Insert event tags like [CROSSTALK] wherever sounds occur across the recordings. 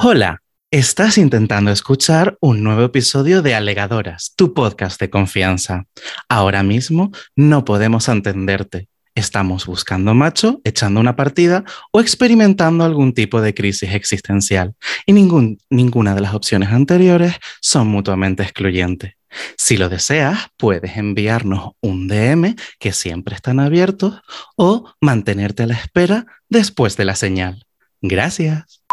Hola, estás intentando escuchar un nuevo episodio de Alegadoras, tu podcast de confianza. Ahora mismo no podemos entenderte. Estamos buscando macho, echando una partida o experimentando algún tipo de crisis existencial. Y ninguna de las opciones anteriores son mutuamente excluyentes. Si lo deseas, puedes enviarnos un DM que siempre están abiertos o mantenerte a la espera después de la señal. Gracias.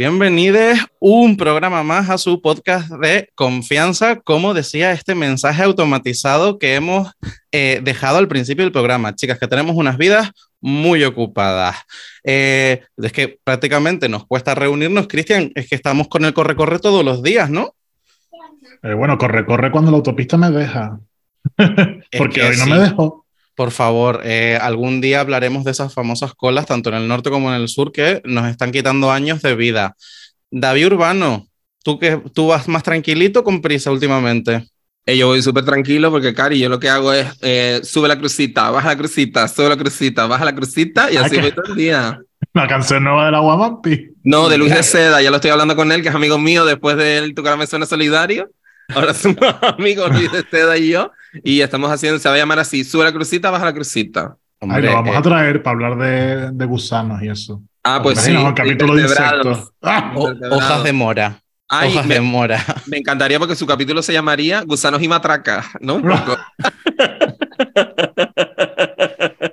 Bienvenidos un programa más a su podcast de confianza, como decía este mensaje automatizado que hemos eh, dejado al principio del programa. Chicas, que tenemos unas vidas muy ocupadas. Eh, es que prácticamente nos cuesta reunirnos, Cristian, es que estamos con el corre-corre todos los días, ¿no? Eh, bueno, corre, corre cuando la autopista me deja. [LAUGHS] Porque que hoy no sí. me dejó. Por favor, eh, algún día hablaremos de esas famosas colas, tanto en el norte como en el sur, que nos están quitando años de vida. David Urbano, tú que tú vas más tranquilito con prisa últimamente. Eh, yo voy súper tranquilo porque, Cari, yo lo que hago es eh, sube la crucita, baja la crucita, sube la crucita, baja la crucita y Ah, así voy todo el día. [LAUGHS] La canción nueva de la Guamampi. No, de Luis de Seda, ya lo estoy hablando con él, que es amigo mío después del Tu cara me suena solidario. Ahora somos [LAUGHS] amigos Luis de Seda y yo y estamos haciendo, se va a llamar así, sube la crucita, baja la crucita. Ay, Hombre, lo vamos eh, a traer para hablar de, de gusanos y eso. Ah, pues sí. Un capítulo de insectos. ¡Ah! o- hojas de mora. Ay, hojas me, de mora. me encantaría porque su capítulo se llamaría Gusanos y Matracas, ¿no? Un poco. [LAUGHS]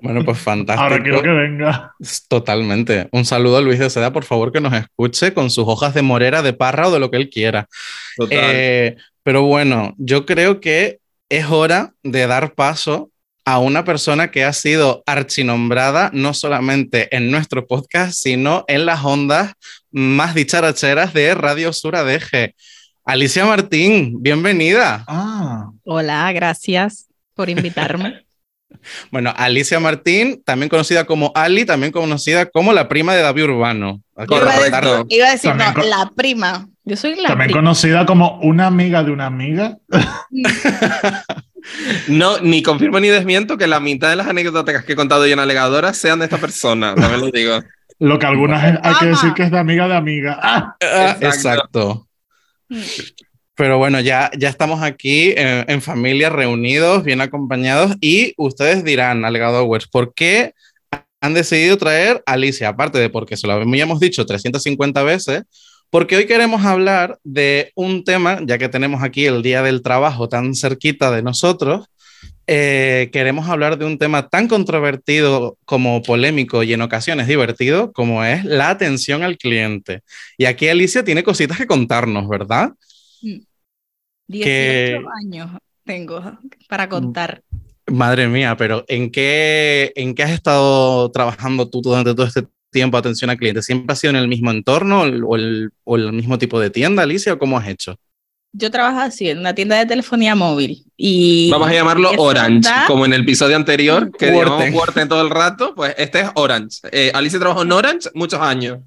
Bueno, pues fantástico. Ahora quiero que venga. Totalmente. Un saludo a Luis de Seda, por favor, que nos escuche con sus hojas de morera, de parra o de lo que él quiera. Total. Eh, pero bueno, yo creo que es hora de dar paso a una persona que ha sido archinombrada no solamente en nuestro podcast, sino en las ondas más dicharacheras de Radio Sur ADG. Alicia Martín, bienvenida. Ah, Hola, gracias por invitarme. [LAUGHS] Bueno, Alicia Martín, también conocida como Ali, también conocida como la prima de David Urbano. Iba a decir-. Iba a decir, no, la prima. Yo soy la también prima. conocida como una amiga de una amiga. [LAUGHS] No, ni confirmo ni desmiento que la mitad de las anécdotas que he contado yo en Alegadora sean de esta persona, también lo digo. Lo que algunas es- hay que decir que es de amiga de amiga. ¡Ah! Exacto. Exacto. Mm. Pero bueno, ya, ya estamos aquí eh, en familia, reunidos, bien acompañados, y ustedes dirán, Alegadores, ¿por qué han decidido traer a Alicia? Aparte de porque se lo habíamos dicho 350 veces, porque hoy queremos hablar de un tema, ya que tenemos aquí el Día del Trabajo tan cerquita de nosotros, eh, queremos hablar de un tema tan controvertido como polémico y en ocasiones divertido, como es la atención al cliente. Y aquí Alicia tiene cositas que contarnos, ¿verdad? 18 que- años tengo para contar. Madre mía, pero ¿en qué, ¿en qué has estado trabajando tú durante todo este tiempo atención al cliente? ¿Siempre has sido en el mismo entorno o el, o mismo tipo de tienda, Alicia, o cómo has hecho? Yo trabajo así en una tienda de telefonía móvil y Vamos a llamarlo Orange, como en el episodio anterior, que llamamos Worten todo el rato, pues este es Orange. Eh, Alicia trabajó en Orange muchos años.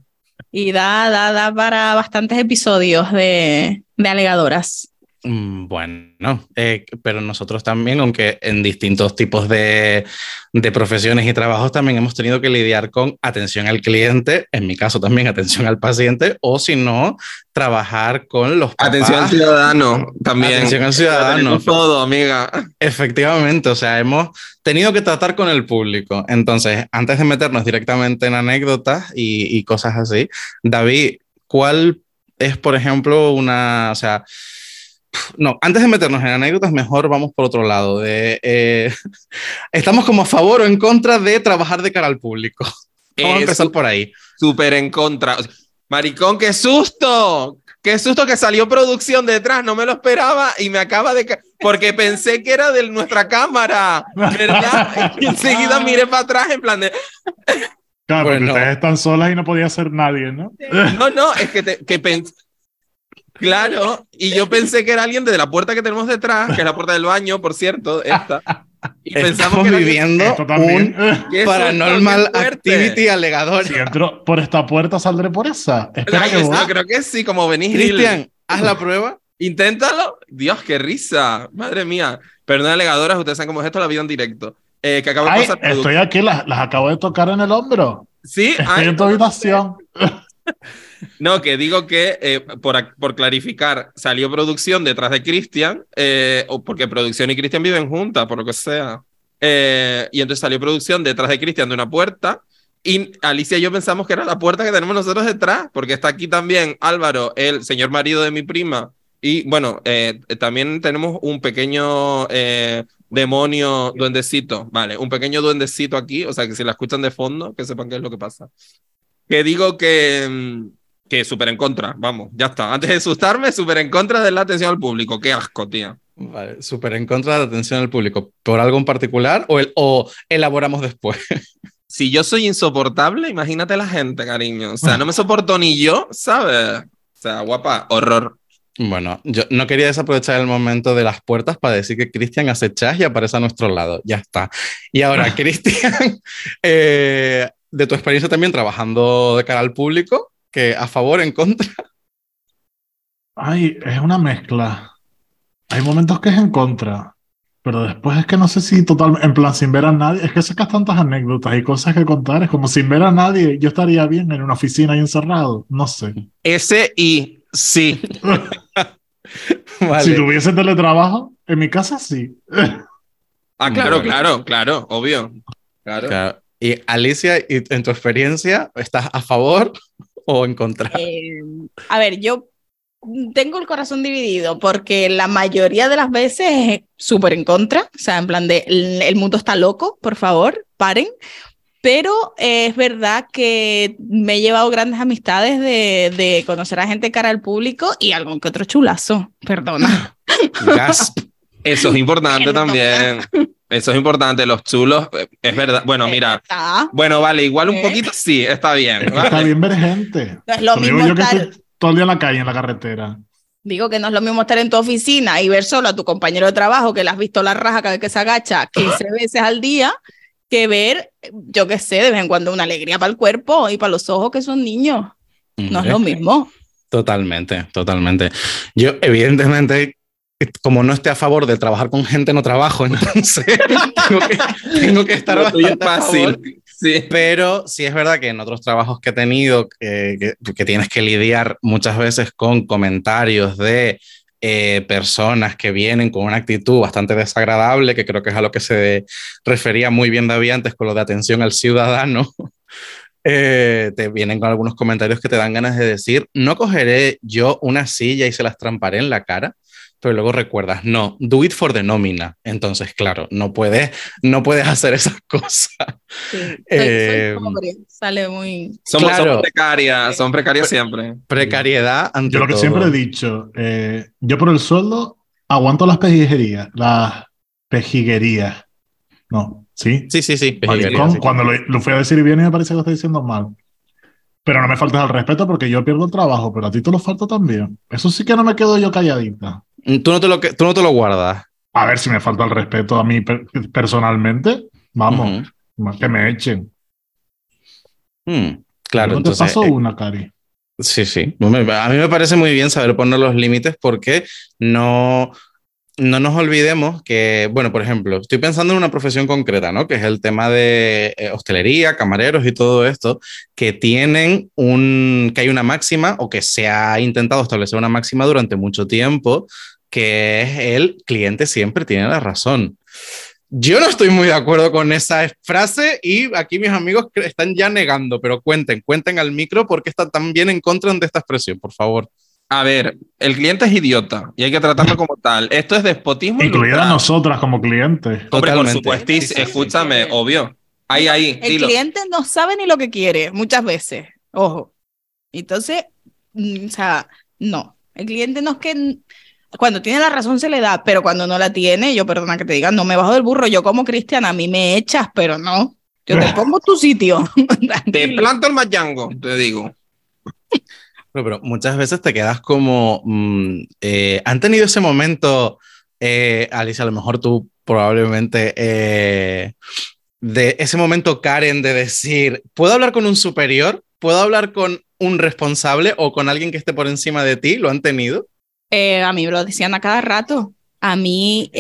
y da, da, da para bastantes episodios de, de alegadoras. Mm, Bueno, eh, pero nosotros también, aunque en distintos tipos de, de profesiones y trabajos, también hemos tenido que lidiar con atención al cliente, en mi caso también atención al paciente, o si no, trabajar con los papás. Atención al ciudadano también. Atención al ciudadano. Todo, amiga. Efectivamente, o sea, hemos tenido que tratar con el público. Entonces, antes de meternos directamente en anécdotas y, y cosas así, David, ¿cuál es, por ejemplo, una, o sea, no, antes de meternos en anécdotas, mejor vamos por otro lado. De, eh, [LAUGHS] ¿Estamos como a favor o en contra de trabajar de cara al público? [LAUGHS] Vamos a empezar por ahí. Súper en contra. Maricón, qué susto. qué susto que salió producción detrás, no me lo esperaba y me acaba de... Porque pensé que era de nuestra cámara, ¿verdad? [LAUGHS] Y enseguida miré para atrás en plan de... Claro, porque Bueno. ustedes están solas y no podía ser nadie, ¿no? No, no, es que, te- que pensé... Claro, y yo pensé que era alguien de la puerta que tenemos detrás, que es la puerta del baño, por cierto, esta. Y pensamos Estamos que era alguien- viviendo Esto también. un [LAUGHS] ¡Qué susto, paranormal activity alegador. Si entro por esta puerta, saldré por esa. Espera que voy. yo creo que sí, como venís. Cristian, haz la prueba. Inténtalo. Dios, qué risa. Madre mía. Perdón, alegadoras, ustedes saben cómo es esto la vida en directo. Eh, que acabo de Ay, pasar. estoy aquí, las, las acabo de tocar en el hombro. Sí, Estoy ay, en tu habitación. [LAUGHS] No, que digo que, eh, por, por clarificar, salió producción detrás de Cristian, eh, porque producción y Cristian viven juntas, por lo que sea. Eh, y entonces salió producción detrás de Cristian de una puerta. Y Alicia y yo pensamos que era la puerta que tenemos nosotros detrás, porque está aquí también Álvaro, el señor marido de mi prima. Y bueno, eh, también tenemos un pequeño eh, demonio duendecito, vale, un pequeño duendecito aquí, o sea que si la escuchan de fondo, que sepan qué es lo que pasa. Que digo que, mm, que súper en contra, vamos, ya está. Antes de asustarme, súper en contra de la atención al público. Qué asco, tía. Vale, súper en contra de la atención al público. ¿Por algo en particular o, el, o elaboramos después? [LAUGHS] Si yo soy insoportable, imagínate la gente, cariño. O sea, no me soporto ni yo, ¿sabes? O sea, guapa, horror. Bueno, yo no quería desaprovechar el momento de las puertas para decir que Cristian hace chas y aparece a nuestro lado. Ya está. Y ahora, Cristian, [LAUGHS] eh, de tu experiencia también trabajando de cara al público, que a favor, en contra. Ay, es una mezcla. Hay momentos que es en contra, pero después es que no sé si total, en plan sin ver a nadie, es que sacas tantas anécdotas y cosas que contar, es como sin ver a nadie, yo estaría bien en una oficina ahí encerrado, no sé. Ese y sí. [LAUGHS] Vale. Si tuviese teletrabajo, en mi casa sí. Ah, claro, claro, claro, obvio. Claro. Claro. Y Alicia, y en tu experiencia, ¿estás a favor o en contra? Eh, a ver, yo tengo el corazón dividido porque la mayoría de las veces es súper en contra, o sea, en plan de el, el mundo está loco, por favor, paren. Pero eh, es verdad que me he llevado grandes amistades de, de conocer a gente cara al público y algún que otro chulazo, perdona. [LAUGHS] Gasp. [LAUGHS] Eso es importante también. [LAUGHS] Eso es importante. Los chulos, eh, es verdad. Bueno, mira. Está. Bueno, vale, igual un ¿Eh? poquito sí, está bien. Que está ¿vale? bien ver gente. No es lo Te digo mismo que estar, estoy todo el día en la calle, en la carretera. digo que no es lo mismo estar en tu oficina y ver solo a tu compañero de trabajo que le has visto la raja cada vez que se agacha 15 [LAUGHS] veces al día que ver, yo qué sé, de vez en cuando una alegría para el cuerpo y para los ojos que son niños. No es lo mismo. Totalmente, totalmente. Yo, evidentemente, como no esté a favor de trabajar con gente, no trabajo, [LAUGHS] entonces tengo, que, tengo que estar bastante a favor. fácil. Sí. Pero sí es verdad que en otros trabajos que he tenido, eh, que, que tienes que lidiar muchas veces con comentarios de eh, personas que vienen con una actitud bastante desagradable, que creo que es a lo que se refería muy bien David antes con lo de atención al ciudadano. [LAUGHS] eh, te vienen con algunos comentarios que te dan ganas de decir, no cogeré yo una silla y se las tramparé en la cara, pero luego recuerdas, no, do it for the nómina. Entonces, claro, no puedes, no puedes hacer esas [LAUGHS] cosas. Sí, soy- soy Eh, pobre, sale muy... Somos, Claro. somos precarias, son precarias siempre. Precariedad ante Yo lo que todo. siempre he dicho, eh, yo por el sueldo aguanto las pejiguerías, las pejiguerías. No, ¿sí? Sí, sí, sí. Sí. cuando lo, lo fui a decir bien y me parece que lo estoy diciendo mal. Pero no me faltes al respeto porque yo pierdo el trabajo, pero a ti te lo falta también. Eso sí que no me quedo yo calladita. Tú no te lo, tú no te lo guardas. A ver si me falta el respeto a mí per- personalmente. Vamos, que me echen. Ujú. Mm, Claro, no te entonces. paso eh, una, Cari. Sí, sí. A mí me parece muy bien saber poner los límites porque no, no nos olvidemos que, bueno, por ejemplo, estoy pensando en una profesión concreta, ¿no? Que es el tema de eh, hostelería, camareros y todo esto, que tienen un, que hay una máxima o que se ha intentado establecer una máxima durante mucho tiempo, que es el cliente siempre tiene la razón. Yo no estoy muy de acuerdo con esa frase y aquí mis amigos están ya negando, pero cuenten, cuenten al micro porque están tan bien en contra de esta expresión, por favor. A ver, el cliente es idiota y hay que tratarlo como tal. Esto es despotismo. Incluida ilustrado. nosotras como clientes. Hombre, por Sí, sí, sí. escúchame, obvio. Ahí, ahí, El dilo. cliente no sabe ni lo que quiere muchas veces, ojo. Entonces, mm, o sea, no. El cliente no es que cuando tiene la razón se le da, pero cuando no la tiene, yo perdona que te diga, no me bajo del burro, yo como cristiana, a mí me echas, pero no. Yo te [LAUGHS] pongo tu sitio. [LAUGHS] te planto el mayango, te digo. Pero, muchas veces te quedas como, mm, eh, ¿han tenido ese momento, eh, Alicia, a lo mejor tú probablemente, eh, de ese momento Karen de decir, ¿puedo hablar con un superior? ¿Puedo hablar con un responsable o con alguien que esté por encima de ti? ¿Lo han tenido? a mí me lo decían a cada rato. A mí,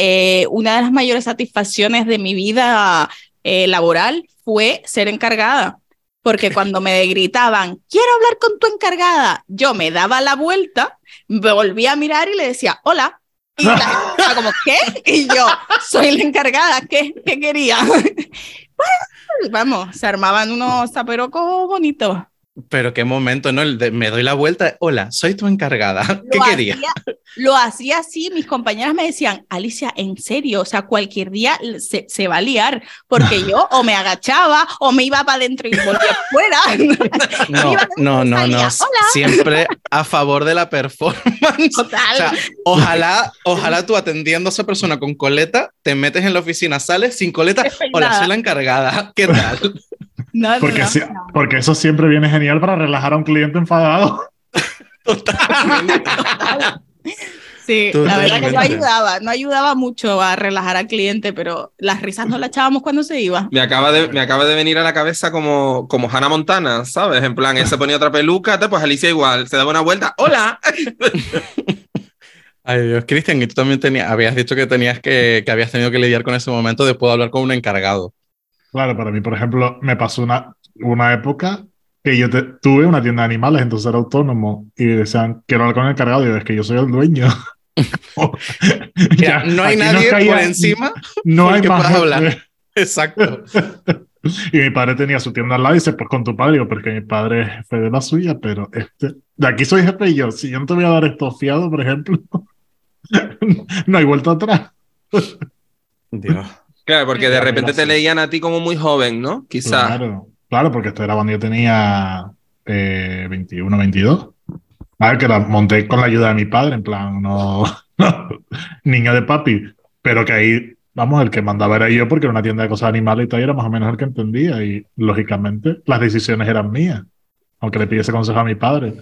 una de las mayores satisfacciones de mi vida laboral fue ser encargada porque [LAUGHS] cuando me gritaban, quiero hablar con tu encargada, yo me daba la vuelta, me volvía a mirar y le decía, hola. Y la gente [LAUGHS] como, ¿qué? Y yo, soy la encargada, ¿qué, ¿Qué quería? [LAUGHS] vamos, se armaban unos zaperocos bonitos. Pero qué momento, ¿no? me doy la vuelta. Hola, soy tu encargada. [LAUGHS] ¿Qué quería? Lo hacía así. Mis compañeras me decían, Alicia, en serio, o sea, cualquier día se, se va a liar, porque [LAUGHS] yo o me agachaba o me iba para adentro y volvía [LAUGHS] fuera. No, no, no, no. Siempre a favor de la performance. Total. ojalá, ojalá tú atendiendo a esa persona con coleta, te metes en la oficina, sales sin coleta. Hola, soy la encargada. ¿Qué tal? porque, porque eso siempre viene genial para relajar a un cliente enfadado. [LAUGHS] Sí, la verdad que no ayudaba, no ayudaba mucho a relajar al cliente, pero las risas no las echábamos cuando se iba. Me acaba de, me acaba de venir a la cabeza como, como Hannah Montana, ¿sabes? En plan, él se ponía otra peluca, pues Alicia igual, se daba una vuelta, ¡hola! [LAUGHS] Ay Dios, Cristian, y tú también tenías, habías dicho que tenías que, que habías tenido que lidiar con ese momento de poder hablar con un encargado. Claro, para mí, por ejemplo, me pasó una, una época que yo tuve una tienda de animales, entonces era autónomo y decían, quiero hablar con el encargado, y yo, es que yo soy el dueño. [LAUGHS] [LAUGHS] ya, no hay nadie por encima [LAUGHS] no hay que más hablar. Exacto. y mi padre tenía su tienda al lado y dice, pues con tu padre, porque mi padre es jefe de la suya, pero este, de aquí soy jefe y yo, si yo no te voy a dar esto fiado, por ejemplo, no hay vuelta atrás. Dios. Claro, porque de repente te leían a ti como muy joven, ¿no? Quizás. Claro, claro, porque esto era cuando yo tenía 21, 22. A ver, que la monté con la ayuda de mi padre, en plan, [LAUGHS] no, niño de papi, pero que ahí, vamos, el que mandaba era yo porque era una tienda de cosas animales y tal, y era más o menos el que entendía y lógicamente las decisiones eran mías, aunque le pidiese consejo a mi padre.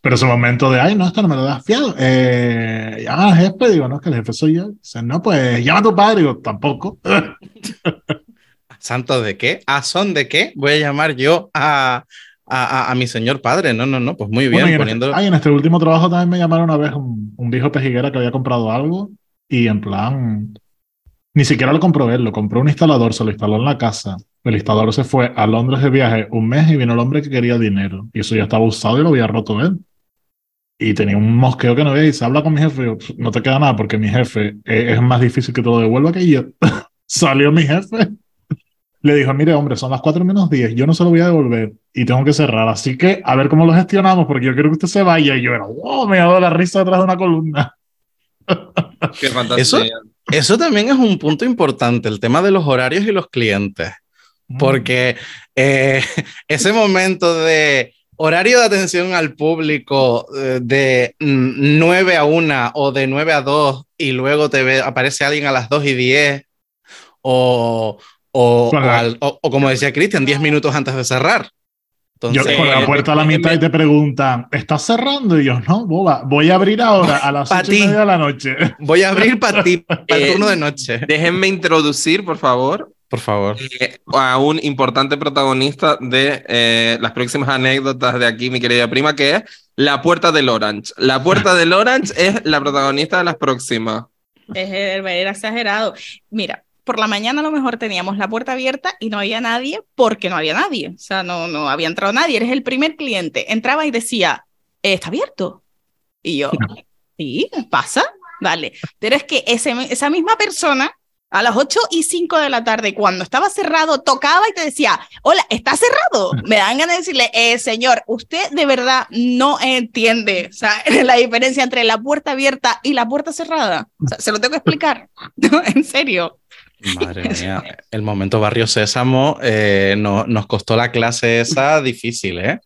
Pero ese momento de, ay, no, esto no me lo das fiado. Eh, llama jefe, digo, no, es que el jefe soy yo. Dice, no, pues llama a tu padre, digo, tampoco. [LAUGHS] ¿Santo de qué? ¿A son de qué? Voy a llamar yo a, a, a, mi señor padre. No, no, no, pues muy bien. Bueno, en, este, en este último trabajo también me llamaron una vez un, un, viejo pejiguera que había comprado algo y en plan, ni siquiera lo compró él, lo compró un instalador, se lo instaló en la casa. El instalador se fue a Londres de viaje un mes y vino el hombre que quería dinero. Y eso ya estaba usado y lo había roto él y tenía un mosqueo que no veía y se habla con mi jefe, no te queda nada porque mi jefe es, más difícil que te lo devuelva que yo. [LAUGHS] Salió mi jefe, le dijo, mire hombre, son las 4 menos 10, yo no se lo voy a devolver y tengo que cerrar, así que a ver cómo lo gestionamos porque yo quiero que usted se vaya y yo era, wow, me ha dado la risa detrás de una columna. [LAUGHS] Qué fantasía. Eso, eso también es un punto importante, el tema de los horarios y los clientes, mm. porque eh, [LAUGHS] ese momento de horario de atención al público eh, de 9 a 1 o de 9 a 2 y luego te ve, aparece alguien a las 2 y 10 o, o, o, como decía Cristian, 10 minutos antes de cerrar. Entonces, yo con la puerta a la mitad y te preguntan, ¿estás cerrando? Y yo, no, boba, voy a abrir ahora a las 8 y media de la noche. [LAUGHS] Voy a abrir para ti, para el turno de noche. Déjenme introducir, por favor, por favor. Eh, a un importante protagonista de eh, las próximas anécdotas de aquí, mi querida prima, que es la puerta del Orange. La puerta del Orange es la protagonista de las próximas. Es, era exagerado. Mira, por la mañana a lo mejor teníamos la puerta abierta y no había nadie porque no había nadie. O sea, no, no había entrado nadie. Eres el primer cliente. Entraba y decía, ¿está abierto? Y yo, sí, pasa. Vale. Pero es que ese, esa misma persona a las 8 y 5 de la tarde, cuando estaba cerrado, tocaba y te decía, hola, ¿está cerrado? Me dan ganas de decirle, eh, señor, usted de verdad no entiende o sea, [LAUGHS] la diferencia entre la puerta abierta y la puerta cerrada. O sea, se lo tengo que explicar, [LAUGHS] en serio. Madre [LAUGHS] mía, el momento Barrio Sésamo eh, no, nos costó la clase esa [LAUGHS] difícil, ¿eh?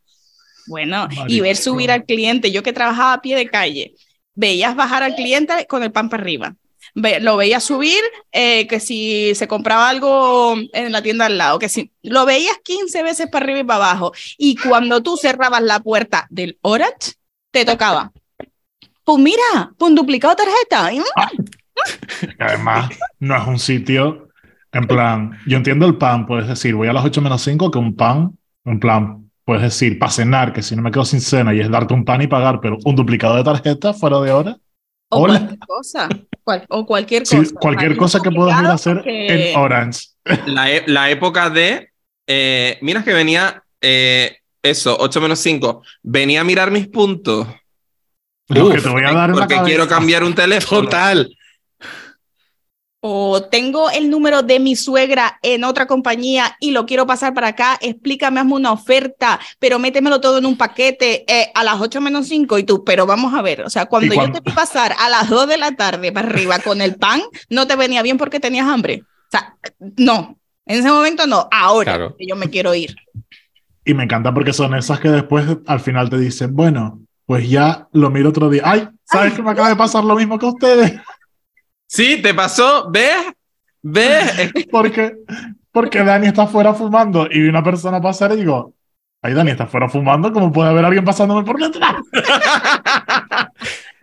Bueno, y ver subir al cliente, yo que trabajaba a pie de calle, veías bajar al cliente con el pan para arriba. Ve- lo veías subir, eh, que si se compraba algo en la tienda al lado, que si lo veías 15 veces para arriba y para abajo. Y cuando tú cerrabas la puerta del Orange, te tocaba. Pues mira, pues un duplicado tarjeta. Mm, Que Además, no es un sitio, en plan, yo entiendo el pan, puedes decir, voy a las 8 menos 5, que un pan, en plan, puedes decir, para cenar, que si no me quedo sin cena y es darte un pan y pagar, pero un duplicado de tarjeta fuera de hora, O Hola. cualquier cosa. cual- o cualquier sí, cosa. cualquier Ahí cosa que puedas ir a hacer porque- en Orange. La, e- la época de. eh, mira que venía. eh, eso, 8 menos 5. Venía a mirar mis puntos. Lo Uf, que te voy a dar Porque quiero cambiar un teléfono. Total. O tengo el número de mi suegra en otra compañía y lo quiero pasar para acá, explícame, hazme una oferta, pero métemelo todo en un paquete eh, a las 8 menos 5 y tú, pero vamos a ver, o sea, cuando, yo te vi pasar a las 2 de la tarde para arriba con el pan, no te venía bien porque tenías hambre. O sea, no, en ese momento no, ahora Claro. que yo me quiero ir. Y me encanta porque son esas que después al final te dicen, bueno, pues ya lo miro otro día. ¡Ay! ¿Sabes Ay. que me acaba de pasar lo mismo que a ustedes? Sí, te pasó. ¿Ves? ¿Ves? Es- Porque, porque Dani está afuera fumando y vi una persona pasar y digo, ay, Dani está afuera fumando, ¿cómo puede haber alguien pasándome por detrás? [LAUGHS]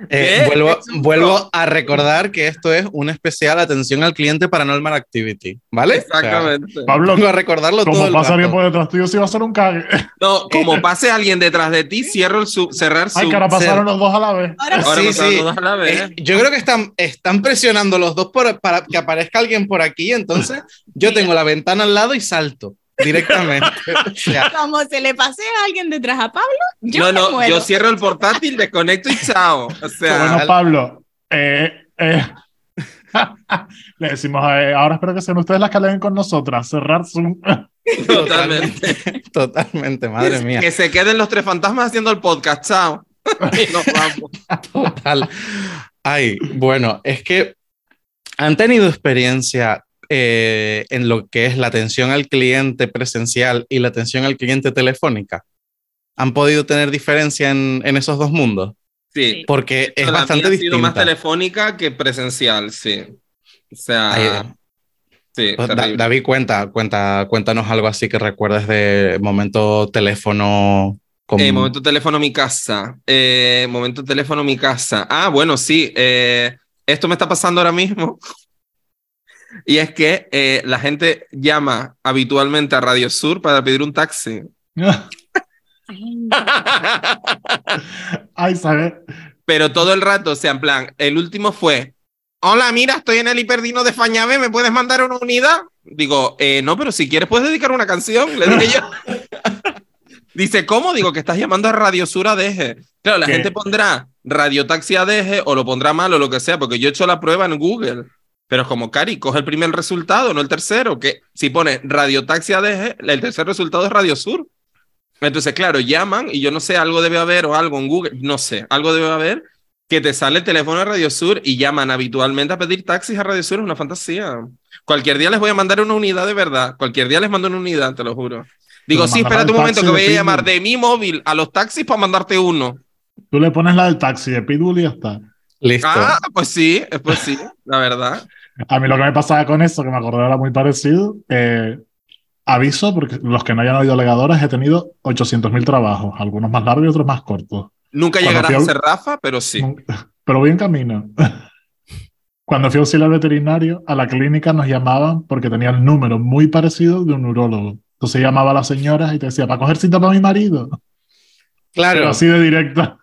Eh, vuelvo, un vuelvo a recordar que esto es una especial atención al cliente Paranormal Activity, ¿vale? Exactamente. O Pablo, sea, vengo a recordarlo todo como el pasa alguien por detrás tuyo, sí va a ser un cague. No, como pase alguien detrás de ti, cierro el sub, cerrar su. Ay, que ahora pasaron los dos a la vez. Ahora Ahora Sí, pasaron sí. todos a la vez. Eh, yo creo que están, están presionando los dos por- para que aparezca alguien por aquí, entonces yo tengo la ventana al lado y salto directamente. O sea, como se le pase a alguien detrás a Pablo, yo no, me no, muero. yo cierro el portátil, desconecto y chao. O sea, Bueno, Pablo, eh, eh, [LAUGHS] le decimos, eh, ahora espero que sean ustedes las que leen con nosotras, cerrar Zoom. [LAUGHS] totalmente. totalmente, madre mía. Que se queden los tres fantasmas haciendo el podcast, chao. Y [LAUGHS] nos vamos. Total. Ay, bueno, es que han tenido experiencia eh, en lo que es la atención al cliente presencial y la atención al cliente telefónica. ¿Han podido tener diferencia en, en esos dos mundos? Sí. Porque es La bastante mía ha sido más distinta. telefónica que presencial, sí. O sea, Ay, sí, pues, Da-. David, cuenta, cuenta, cuéntanos algo así que recuerdes de momento teléfono. con- Eh, momento teléfono mi casa. Eh, momento teléfono mi casa. Ah, bueno, sí. eh, esto me está pasando ahora mismo. [LAUGHS] Y es que eh, la gente llama habitualmente a Radio Sur para pedir un taxi. [LAUGHS] Ay, ¿sabes? Pero todo el rato, o sea, en plan, el último fue, hola, mira, estoy en el hiperdino de Fañave, ¿me puedes mandar una unidad? Digo, "Eh, no, pero si quieres puedes dedicar una canción, le dije yo. [LAUGHS] Dice, ¿cómo? Digo que estás llamando a Radio Sur ADG. Claro, la ¿Qué? gente pondrá Radio Taxi ADG o lo pondrá mal o lo que sea, porque yo he hecho la prueba en Google. Pero es como, Cari, coge el primer resultado, no el tercero, que si pone Radio Taxi ADG, el tercer resultado es Radio Sur. Entonces, claro, llaman y yo no sé, algo debe haber o algo en Google, no sé, algo debe haber que te sale el teléfono de Radio Sur y llaman habitualmente a pedir taxis a Radio Sur, es una fantasía. Cualquier día les voy a mandar una unidad de verdad, cualquier día les mando una unidad, te lo juro. Digo, sí, espérate un momento que voy a llamar de mi móvil a los taxis para mandarte uno. Tú le pones la del taxi de Pitbull y ya está. Listo. Ah, pues sí, eh, pues sí, la verdad. A mí lo que me pasaba con eso, que me acordé era muy parecido, eh, aviso, porque los que no hayan oído legadoras, he tenido 800.000 trabajos, algunos más largos y otros más cortos. Nunca Cuando llegarás a ser Rafa, pero sí. [LAUGHS] Pero voy en camino. [LAUGHS] Cuando fui a auxiliar veterinario, a la clínica nos llamaban porque tenía el número muy parecido de un neurólogo. Entonces llamaba a las señoras y te decía, para coger cita para mi marido. claro. Pero así de directa.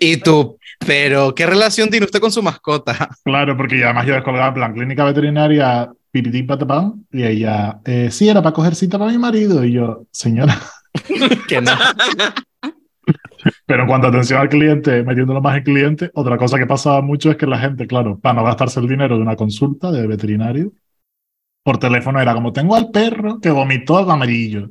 Y tú, pero ¿qué relación tiene usted con su mascota? [LAUGHS] Claro, porque además yo descolgaba en plan clínica veterinaria, pipití patapam, y ella, eh, sí, era para coger cita para mi marido. Y yo, señora. [LAUGHS] que no. [LAUGHS] Pero en cuanto a atención al cliente, metiéndolo más en cliente, otra cosa que pasaba mucho es que la gente, claro, para no gastarse el dinero de una consulta de veterinario, por teléfono era como, tengo al perro que vomitó amarillo.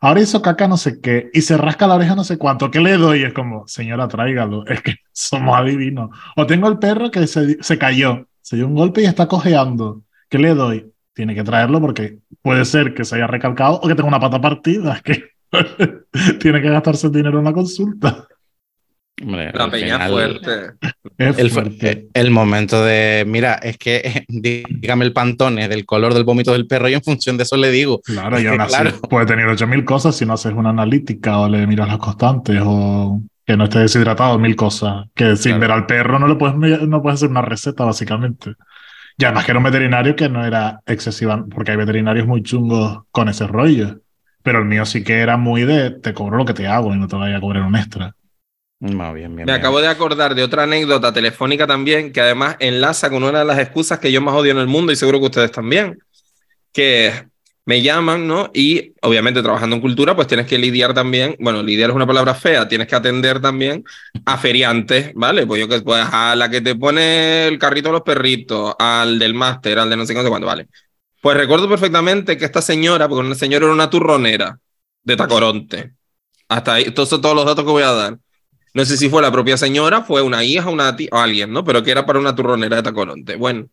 Ahora hizo caca no sé qué y se rasca la oreja no sé cuánto. ¿Qué le doy? Es como, señora, tráigalo. [LAUGHS] Es que somos adivinos. O tengo el perro que se, se cayó, se dio un golpe y está cojeando. ¿Qué le doy? Tiene que traerlo porque puede ser que se haya recalcado o que tenga una pata partida. Que [LAUGHS] Tiene que gastarse dinero en la consulta. Hombre, La peña final, fuerte. El, fuerte. el momento de, mira, es que [LAUGHS] dígame el pantone del color del vómito del perro y en función de eso le digo. Claro, y así claro. puede tener 8000 cosas si no haces una analítica o le miras las constantes o que no esté deshidratado, mil cosas. Que sin Claro. ver al perro no le puedes, no puedes hacer una receta, básicamente. Y además que era un veterinario que no era excesiva, porque hay veterinarios muy chungos con ese rollo. Pero el mío sí que era muy de te cobro lo que te hago y no te vaya a cobrar un extra. No, bien, bien, Me bien. acabo de acordar de otra anécdota telefónica también, que además enlaza con una de las excusas que yo más odio en el mundo y seguro que ustedes también, que me llaman, ¿no? Y obviamente trabajando en cultura, pues tienes que lidiar también, bueno, lidiar es una palabra fea, tienes que atender también a feriantes, ¿vale? Pues yo que pues a la que te pone el carrito de los perritos, al del máster, al de no sé no sé cuánto, ¿vale? Pues recuerdo perfectamente que esta señora, porque una señora era una turronera de Tacoronte. Hasta ahí, todos los datos que voy a dar. No sé si fue la propia señora, fue una hija, una tía, o alguien, ¿no? Pero que era para una turronera de Tacoronte. Bueno,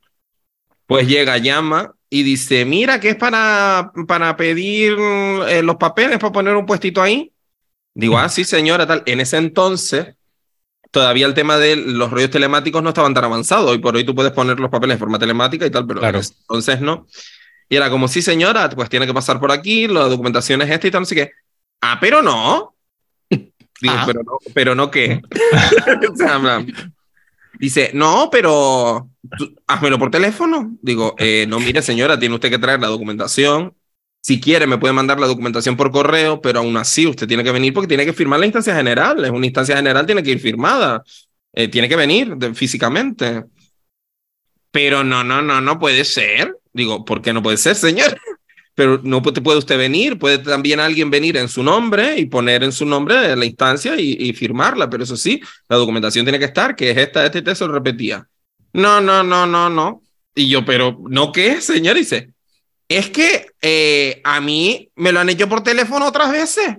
pues llega, llama y dice, mira, que es para, para pedir eh, los papeles, para poner un puestito ahí. Digo, ah, sí, señora, tal. En ese entonces, todavía el tema de los rollos telemáticos no estaban tan avanzados. Hoy por hoy tú puedes poner los papeles de forma telemática y tal, pero Claro. en ese entonces no. Y era como, sí, señora, pues tiene que pasar por aquí, la documentación es esta y tal, no sé qué. Ah, pero no. Digo, pero no, pero no qué. [LAUGHS] [LAUGHS] Dice, no, pero tú- házmelo por teléfono. Digo, eh, no, mire, señora, tiene usted que traer la documentación. Si quiere, me puede mandar la documentación por correo, pero aún así usted tiene que venir porque tiene que firmar la instancia general. Es una instancia general, tiene que ir firmada. Eh, tiene que venir de- físicamente. Pero no, no, no, no puede ser. Digo, ¿por qué no puede ser, señor? Pero no puede, puede usted venir, puede también alguien venir en su nombre y poner en su nombre la instancia y, y firmarla, pero eso sí, la documentación tiene que estar, que es esta, esta y esta, se lo repetía. No, no, no, no, no. Y yo, pero, ¿no qué, señor? Dice, es que eh, a mí me lo han hecho por teléfono otras veces,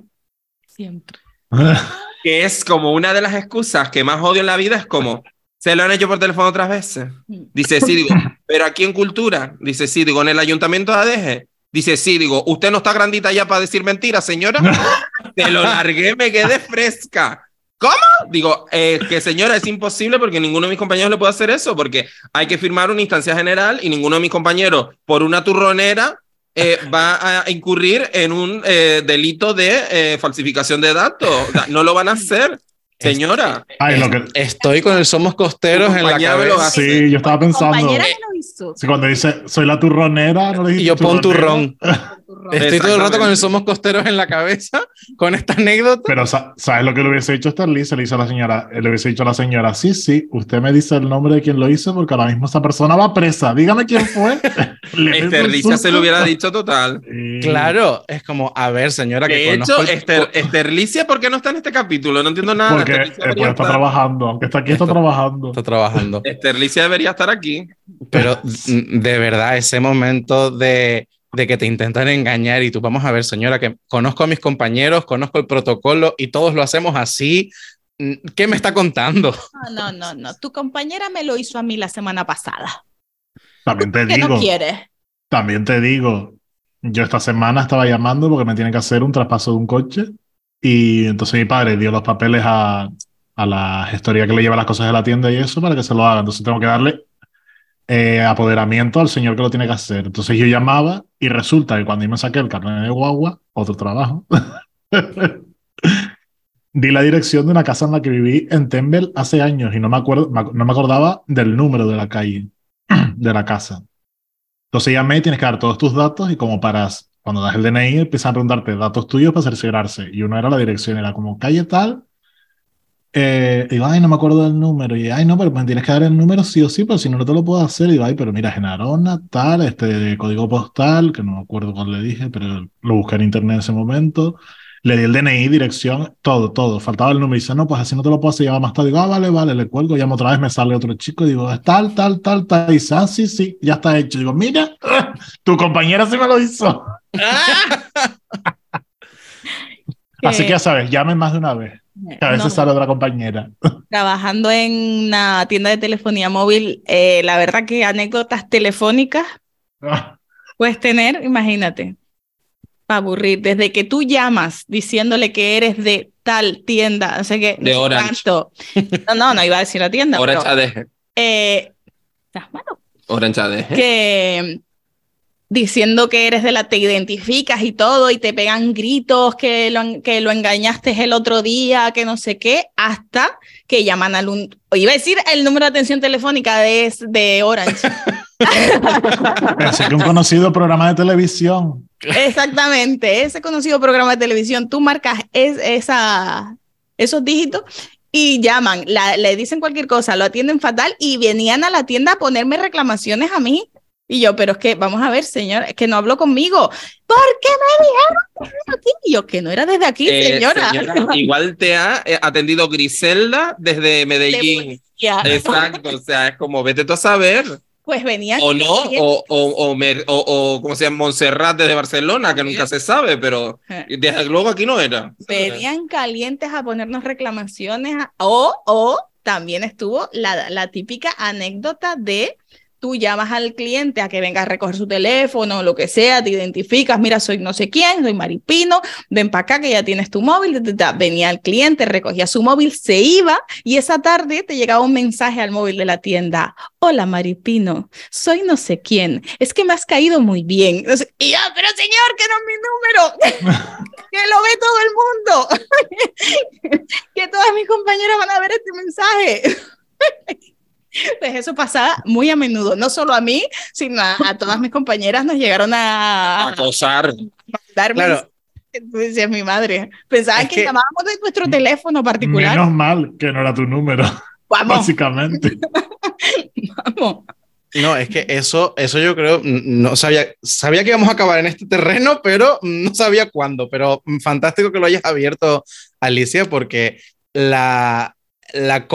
Siempre. [LAUGHS] que es como una de las excusas que más odio en la vida, es como, se lo han hecho por teléfono otras veces. Dice, sí, digo, [LAUGHS] pero aquí en Cultura, dice, sí, digo, en el ayuntamiento de Adeje. Dice, sí, digo, ¿usted no está grandita ya para decir mentiras, señora? [LAUGHS] Te lo largué, me quedé fresca. ¿Cómo? Digo, eh, que señora, es imposible porque ninguno de mis compañeros le puede hacer eso, porque hay que firmar una instancia general y ninguno de mis compañeros, por una turronera, eh, va a incurrir en un eh, delito de eh, falsificación de datos. O sea, no lo van a hacer, señora. Ay, lo que... Estoy con el Somos Costeros en la cabeza. Sí, yo estaba pensando... Compañera hizo. Sí, cuando dice, soy la turronera, no le Y yo pon turrón. [LAUGHS] Estoy todo el rato con el. Somos Costeros en la cabeza, [LAUGHS] con esta anécdota. Pero sa- ¿sabes lo que le hubiese dicho Sterling? Se le hizo a la señora, le hubiese dicho a la señora, sí, sí, usted me dice el nombre de quien lo hizo porque ahora mismo esa persona va presa. Dígame quién fue. [LAUGHS] El Licia se lo hubiera dicho total. Sí. Claro, es como, a ver, señora, que De hecho, conozco el- Esther, Esther Licia, ¿por qué no está en este capítulo? No entiendo nada. Porque eh, está estar- trabajando, aunque está aquí, está Está- trabajando. está trabajando. Esther Licia debería estar aquí. Pero de verdad, ese momento de, de que te intentan engañar y tú, vamos a ver, señora, que conozco a mis compañeros, conozco el protocolo y todos lo hacemos así. mm, ¿Qué me está contando? [LAUGHS] No, no, no, no. Tu compañera me lo hizo a mí la semana pasada. También te ¿Qué digo, no también te digo, yo esta semana estaba llamando porque me tienen que hacer un traspaso de un coche y entonces mi padre dio los papeles a, a la gestoría que le lleva las cosas de la tienda y eso para que se lo haga. Entonces tengo que darle eh, apoderamiento al señor que lo tiene que hacer. Entonces yo llamaba y resulta que cuando yo me saqué el carnet de guagua, otro trabajo, [LAUGHS] di la dirección de una casa en la que viví en Tembel hace años y no me acuerdo, no me acordaba del número de la calle, [CLEARS THROAT] de la casa. Entonces llamé tienes que dar todos tus datos y como para, cuando das el DNI empiezan a preguntarte datos tuyos para cerciorarse. Y uno era la dirección, era como calle tal. Eh, y digo, ay, no me acuerdo del número. Y ay, no, pero me tienes que dar el número sí o sí, pero si no, no te lo puedo hacer. Y digo, ay, pero mira, Genarona, tal, este código postal, que no me acuerdo cuál le dije, pero lo busqué en internet en ese momento. Le di el DNI, dirección, todo, todo. Faltaba el número. Y dice, no, pues así no te lo puedo hacer. Llama más tarde. Digo, ah, vale, vale, le cuelgo. Llamo otra vez, me sale otro chico. Digo, es tal, tal, tal, tal. Y dice, ah, sí, sí, ya está hecho. Digo, mira, [LAUGHS] tu compañera sí me lo hizo. [LAUGHS] Así que ya sabes, llamen más de una vez. Que a veces No, sale otra compañera. [LAUGHS] trabajando en una tienda de telefonía móvil, eh, la verdad que anécdotas telefónicas puedes tener, imagínate. para aburrir. Desde que tú llamas diciéndole que eres de tal tienda, no sé qué. De no Orange. No, no, no iba a decir la tienda. Orange pero, ADG. eh, ah, bueno, Orange ADG. que diciendo que eres de la, te identificas y todo, y te pegan gritos que lo, que lo engañaste el otro día, que no sé qué, hasta que llaman al un, iba a decir el número de atención telefónica de, de Orange. [LAUGHS] Pensé que un conocido programa de televisión. Exactamente, ese conocido programa de televisión, tú marcas es, esa, esos dígitos y llaman, la- le dicen cualquier cosa, lo atienden fatal y venían a la tienda a ponerme reclamaciones a mí. Y yo, pero es que, vamos a ver, señor, es que no habló conmigo. ¿Por qué me dijeron que era aquí? Y yo, que no era desde aquí, Eh, señora. señora, [LAUGHS] igual te ha eh, atendido Griselda desde Medellín. Exacto, o sea, es como vete tú a saber. Pues venían. O no, o, o, o, Mer- o, o ¿cómo se llama? Montserrat desde Barcelona, que nunca se sabe, pero desde luego aquí no era. Venían calientes a ponernos reclamaciones a- o, o también estuvo la, la típica anécdota de tú llamas al cliente a que venga a recoger su teléfono lo que sea, te identificas, mira, soy no sé quién, soy Maripino, ven para acá que ya tienes tu móvil, venía el cliente, recogía su móvil, se iba y esa tarde te llegaba un mensaje al móvil de la tienda, hola Maripino, soy no sé quién, es que me has caído muy bien. Y yo, pero señor, que no es mi número [LAUGHS] que lo ve todo el mundo, [LAUGHS] que todas mis compañeras van a ver este mensaje. [LAUGHS] [LAUGHS] Pues eso pasaba muy a menudo, no solo a mí, sino a, a todas mis compañeras nos llegaron a Acosar. darme. Claro, Decía mi madre. Pensaban Es que, que- llamábamos de nuestro teléfono particular. Menos mal que no era tu número, [LAUGHS] Vamos, básicamente. [LAUGHS] vamos. no, es que eso, eso yo creo, no sabía, sabía que íbamos a acabar en este terreno, pero no sabía cuándo. Pero fantástico que lo hayas abierto, Alicia, porque la, la,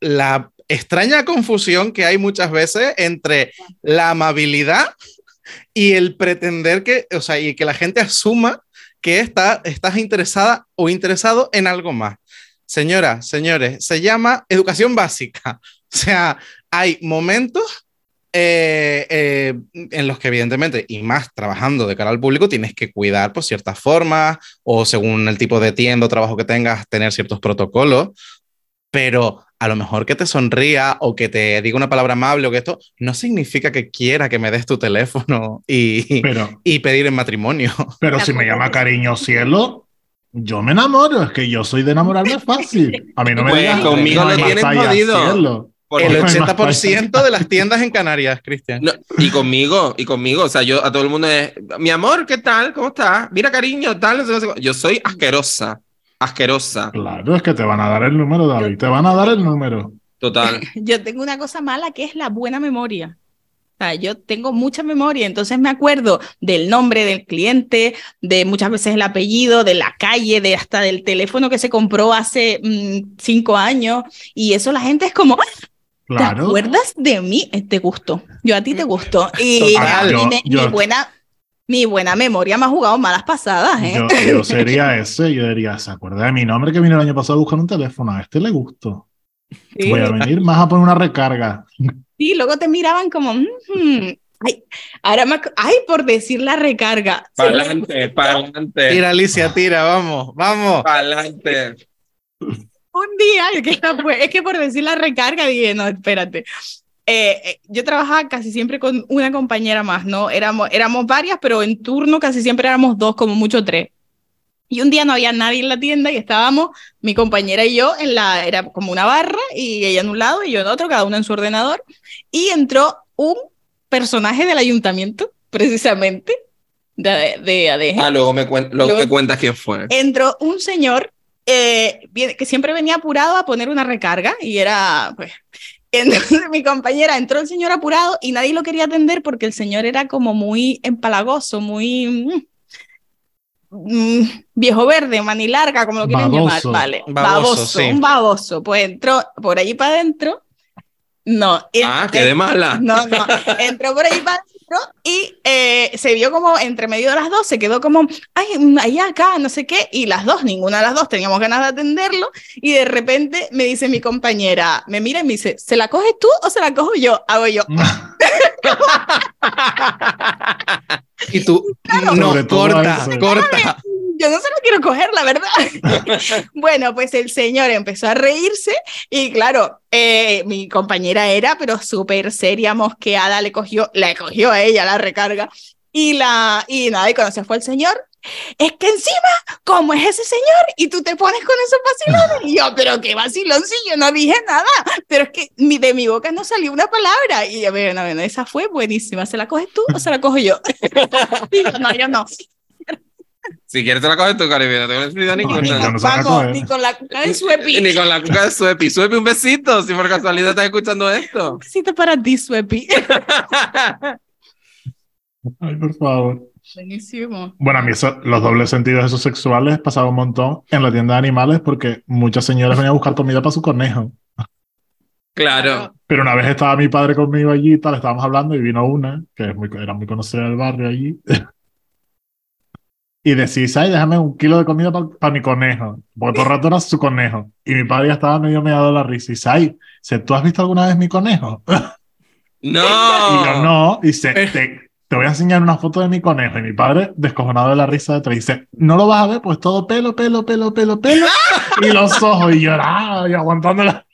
la extraña confusión que hay muchas veces entre la amabilidad y el pretender que, o sea, y que la gente asuma que está, estás interesada o interesado en algo más. Señora, señores, se llama educación básica. [LAUGHS] O sea, hay momentos eh, eh, en los que evidentemente, y más trabajando de cara al público, tienes que cuidar por ciertas formas o según el tipo de tienda o trabajo que tengas, tener ciertos protocolos, pero a lo mejor que te sonría o que te diga una palabra amable o que esto no significa que quiera que me des tu teléfono [LAUGHS] y, Pero, y pedir en matrimonio. [LAUGHS] pero si me llama cariño cielo, yo me enamoro. Es que yo soy de enamorarme [LAUGHS] fácil. A mí no me Pues digas conmigo no lo tienes jodido. El no hay más 80% de las tiendas en Canarias, Cristian. No, y conmigo, y conmigo, o sea, yo a todo el mundo es, mi amor, ¿qué tal? ¿Cómo estás? Mira, cariño, tal, no sé, no sé cu- yo soy asquerosa, asquerosa, Claro, es que te van a dar el número, David. Te van a dar el número. total. [LAUGHS] Yo tengo una cosa mala que es la buena memoria. O sea, yo tengo mucha memoria, entonces me acuerdo del nombre del cliente, de muchas veces el apellido, de la calle, de hasta del teléfono que se compró hace mm, cinco años. Y eso la gente es como, "¿Te Claro. acuerdas de mí? Eh, Te gustó. Yo a ti te gustó. Y Total. a mí Yo- me- yo- mi, buena, mi buena memoria me ha jugado malas pasadas. ¿eh? Yo, yo sería ese, yo diría, ¿se acuerda de mi nombre que vino el año pasado a buscar un teléfono? A este le gustó. Sí. Voy a venir más a poner una recarga. Sí, luego te miraban como, "Mm, ay, ahora me, ac- ay, por decir la recarga. Para adelante, para adelante, Tira, Alicia, tira, vamos, vamos. para adelante. un día, es que, esta fue- es que por decir la recarga dije, no, espérate. Eh, eh, yo trabajaba casi siempre con una compañera más, ¿no? Éramos, éramos varias, pero en turno casi siempre éramos dos, como mucho tres. Y un día no había nadie en la tienda y estábamos mi compañera y yo en la, era como una barra y ella en un lado y yo en otro, cada uno en su ordenador. Y entró un personaje del ayuntamiento, [LAUGHS] precisamente, de, de ADG. Ah, luego me, cuen- luego Luego- me cuentas quién fue. entró un señor eh, que siempre venía apurado a poner una recarga y era, pues, entonces [LAUGHS] mi compañera entró el señor apurado y nadie lo quería atender porque el señor era como muy empalagoso, muy mm, mm, viejo verde, manilarga, como lo quieren llamar, vale, Baboso, baboso, sí. un baboso, pues entró por allí para adentro, no, Ah, qué de mala. no, no, entró por ahí para adentro y eh, se vio como entre medio de las dos, se quedó como, ay, ahí acá, no sé qué, y las dos, ninguna de las dos teníamos ganas de atenderlo, y de repente me dice mi compañera, me mira y me dice, ¿se la coges tú o se la cojo yo? Hago yo. [LAUGHS] Y tú, no, corta, corta. Yo no se lo quiero coger, la verdad. [LAUGHS] bueno, pues el señor empezó a reírse y claro, eh, mi compañera era, pero súper seria, mosqueada, le cogió, le cogió a ella la recarga y la, y nada, y cuando se fue el señor, es que encima, como es ese señor? Y tú te pones con esos vacilones. Y yo, pero qué vacilón, si yo no dije nada. Pero es que mi, de mi boca no salió una palabra. Y yo, bueno, bueno, esa fue buenísima. ¿Se la coges tú o se la cojo yo? [LAUGHS] Y yo, no, yo no. Si quieres te la coges tú, Caribe, no se la Vamos, coge. ni con la cuca de Suepi. [LAUGHS] Ni con la cuca de Suepi. Suepi, un besito, si por casualidad estás escuchando esto. Un besito para ti, Suepi. [LAUGHS] Ay, por favor. Buenísimo. Bueno, a mí eso- los dobles sentidos esos sexuales pasaban un montón en la tienda de animales porque muchas señoras venían a buscar comida para su conejo. Claro. Pero una vez estaba mi padre conmigo allí y tal, estábamos hablando y vino una, que es muy, era muy conocida del barrio allí, y decía, ay, déjame un kilo de comida para mi conejo, porque todo el rato era su conejo. Y mi padre ya estaba medio meado de la risa y dice, ay, ¿tú has visto alguna vez mi conejo? [LAUGHS] Y yo No. no, y dice, te, te voy a enseñar una foto de mi conejo. Y mi padre, descojonado de la risa detrás, dice, no lo vas a ver, pues todo pelo, pelo, pelo, pelo, pelo. [LAUGHS] y los ojos, y lloraba, y aguantándola.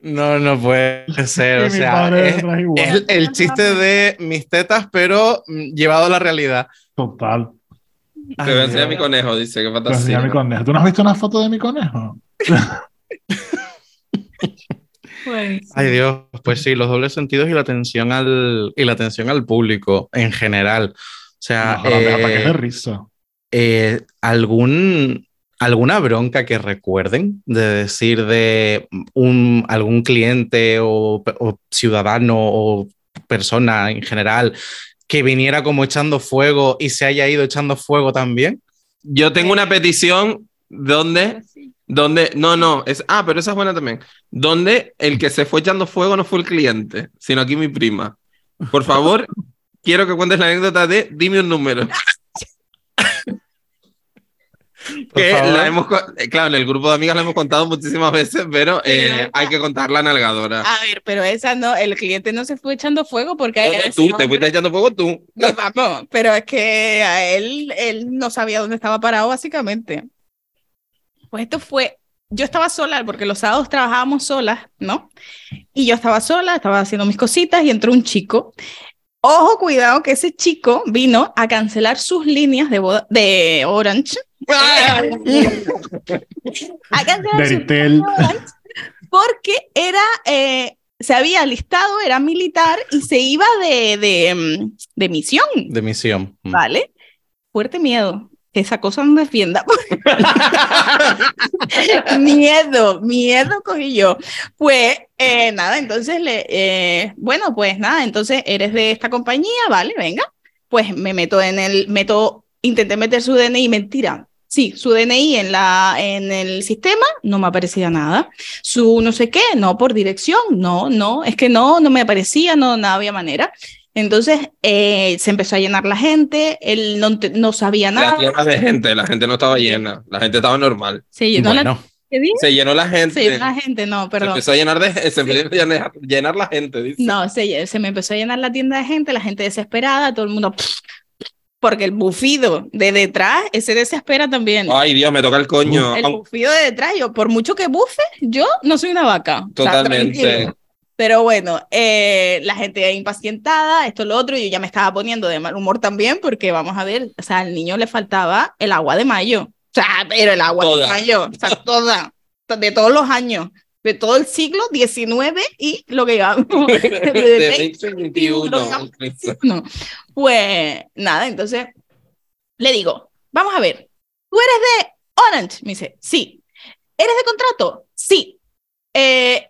No, no puede ser. [LAUGHS] O sea, es, es el, el chiste de mis tetas, pero mm, llevado a la realidad. Total. Te voy a enseñar mi conejo, dice, qué Te voy a enseñar mi fantasía. conejo. ¿Tú no has visto una foto de mi conejo? [LAUGHS] Ay Dios, pues sí, los dobles sentidos y la atención al, y la atención al público en general. O sea, eh, de risa. eh, algún, alguna bronca que recuerden de decir de un, algún cliente o, o ciudadano o persona en general que viniera como echando fuego y se haya ido echando fuego también. Yo tengo una petición donde, donde, no, no, es, ah, pero esa es buena también. Donde el que se fue echando fuego no fue el cliente, sino aquí mi prima. Por favor, [LAUGHS] quiero que cuentes la anécdota de dime un número. [LAUGHS] Que la hemos, eh, claro, en el grupo de amigas la hemos contado muchísimas veces, pero [LAUGHS] eh, hay que contar la nalgadora. A ver, pero esa no, el cliente no se fue echando fuego porque a Eh, tú, te fuiste echando fuego tú. No, vamos, pero es que a él, él no sabía dónde estaba parado, básicamente. Pues esto fue, yo estaba sola, porque los sábados trabajábamos solas, ¿no? Y yo estaba sola, estaba haciendo mis cositas y entró un chico. Ojo, cuidado, que ese chico vino a cancelar sus líneas de, boda- de Orange. a cancelar sus líneas de Orange porque era, eh, se había alistado, era militar y se iba de, de, mm, de misión. De misión. Mm. ¿Vale? Fuerte miedo. Que esa cosa no defienda. [LAUGHS] miedo, miedo cogí yo. Pues eh, nada, entonces le, eh, bueno, pues nada, entonces eres de esta compañía, vale, venga. Pues me meto en el, meto, intenté meter su DNI, mentira. Sí, su DNI en, la, en el sistema no me aparecía nada. Su no sé qué, no por dirección, no, no, es que no, no me aparecía, no, no había manera. Entonces eh, se empezó a llenar la gente, él no, sabía La nada. tierra de gente, la gente no estaba llena, la gente estaba normal. Se llenó la Bueno, ¿qué dije? Se llenó la gente. Se llenó la gente, no, Se perdón. empezó a llenar de se empezó a llenar, llenar la gente, dice. No, se, se me empezó a llenar la tienda de gente, la gente desesperada, todo el mundo. Porque el bufido de detrás, ese desespera también. Ay, Dios, me toca el coño. el bufido de detrás, yo, por mucho que bufe, yo no soy una vaca. O sea, Totalmente. Pero bueno, eh, la gente impacientada, esto, lo otro, yo ya me estaba poniendo de mal humor también, porque vamos a ver, o sea, al niño le faltaba el agua de mayo. O sea, pero el agua Toda. de mayo, o sea, toda, de todos los años, de todo el siglo XIX y lo que llevamos. [LAUGHS] de 2021. No. Pues nada, entonces le digo, vamos a ver, ¿tú eres de Orange? Me dice, sí. ¿Eres de contrato? Sí. Eh,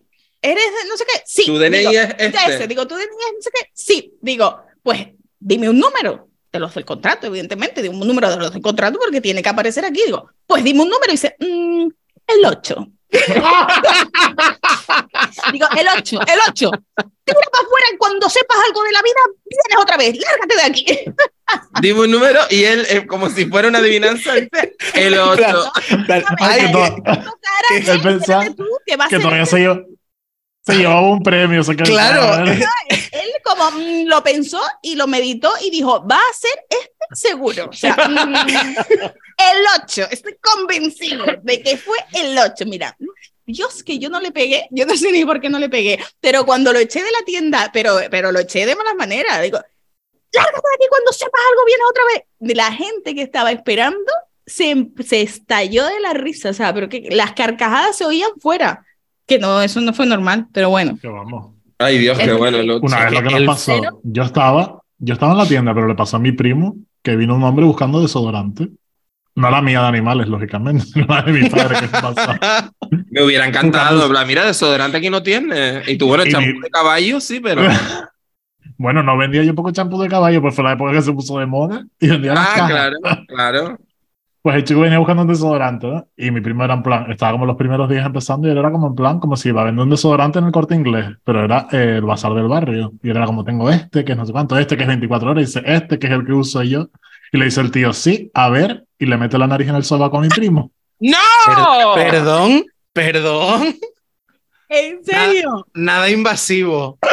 ¿Eres de no sé qué? Sí. Tu DNI Digo, es este. ese. Digo, ¿tu DNI es no sé qué? Sí. Digo, pues dime un número de los del contrato, evidentemente. Digo, un número de los del contrato porque tiene que aparecer aquí. Digo, pues dime un número y dice, "Mm, el 8. [LAUGHS] Digo, el 8, el 8. Tira para afuera y cuando sepas algo de la vida, vienes otra vez. Lárgate de aquí. [LAUGHS] Dime un número y él, eh, como si fuera una adivinanza, dice el 8. Ay, Cara, que todavía se, llevó- se llevaba un premio. se Claro. Él como mm, lo pensó y lo meditó y dijo, va a ser este seguro. O sea, mm, el 8. Estoy convencido de que fue el 8. Mira, Dios, que yo no le pegué. Yo no sé ni por qué no le pegué. Pero cuando lo eché de la tienda, pero, pero lo eché de malas maneras. Digo, lárgate de aquí cuando sepas algo, vienes otra vez. De la gente que estaba esperando se, se estalló de la risa. O sea, pero que las carcajadas se oían fuera. Que no, eso no fue normal, pero bueno. Que vamos. Ay, Dios, qué bueno el 8. Una vez lo que el nos pasó, cero- yo estaba, yo estaba en la tienda, pero le pasó a mi primo que vino un hombre buscando desodorante. No la mía de animales, lógicamente, [LAUGHS] la de mi padre que pasó. [LAUGHS] Me hubiera encantado. Mira, desodorante aquí no tiene. Y tú, bueno, Y champú mi- de caballo, sí, pero. [LAUGHS] Bueno, no vendía yo poco champú de caballo, pues fue la época que se puso de moda y vendía las Ah, cajas. claro, claro. Pues el chico venía buscando un desodorante, ¿no? Y mi primo era en plan, estaba como los primeros días empezando y él era como en plan, como si iba a vender un desodorante en el corte inglés, pero era eh, el bazar del barrio. Y él era como, tengo este, que es no sé cuánto, este que es 24 horas, y dice, este que es el que uso yo. Y le dice el tío, sí, a ver, y le mete la nariz en el sobaco a mi primo. ¡No! Per- perdón, perdón. ¿En serio? Nada invasivo. [LAUGHS]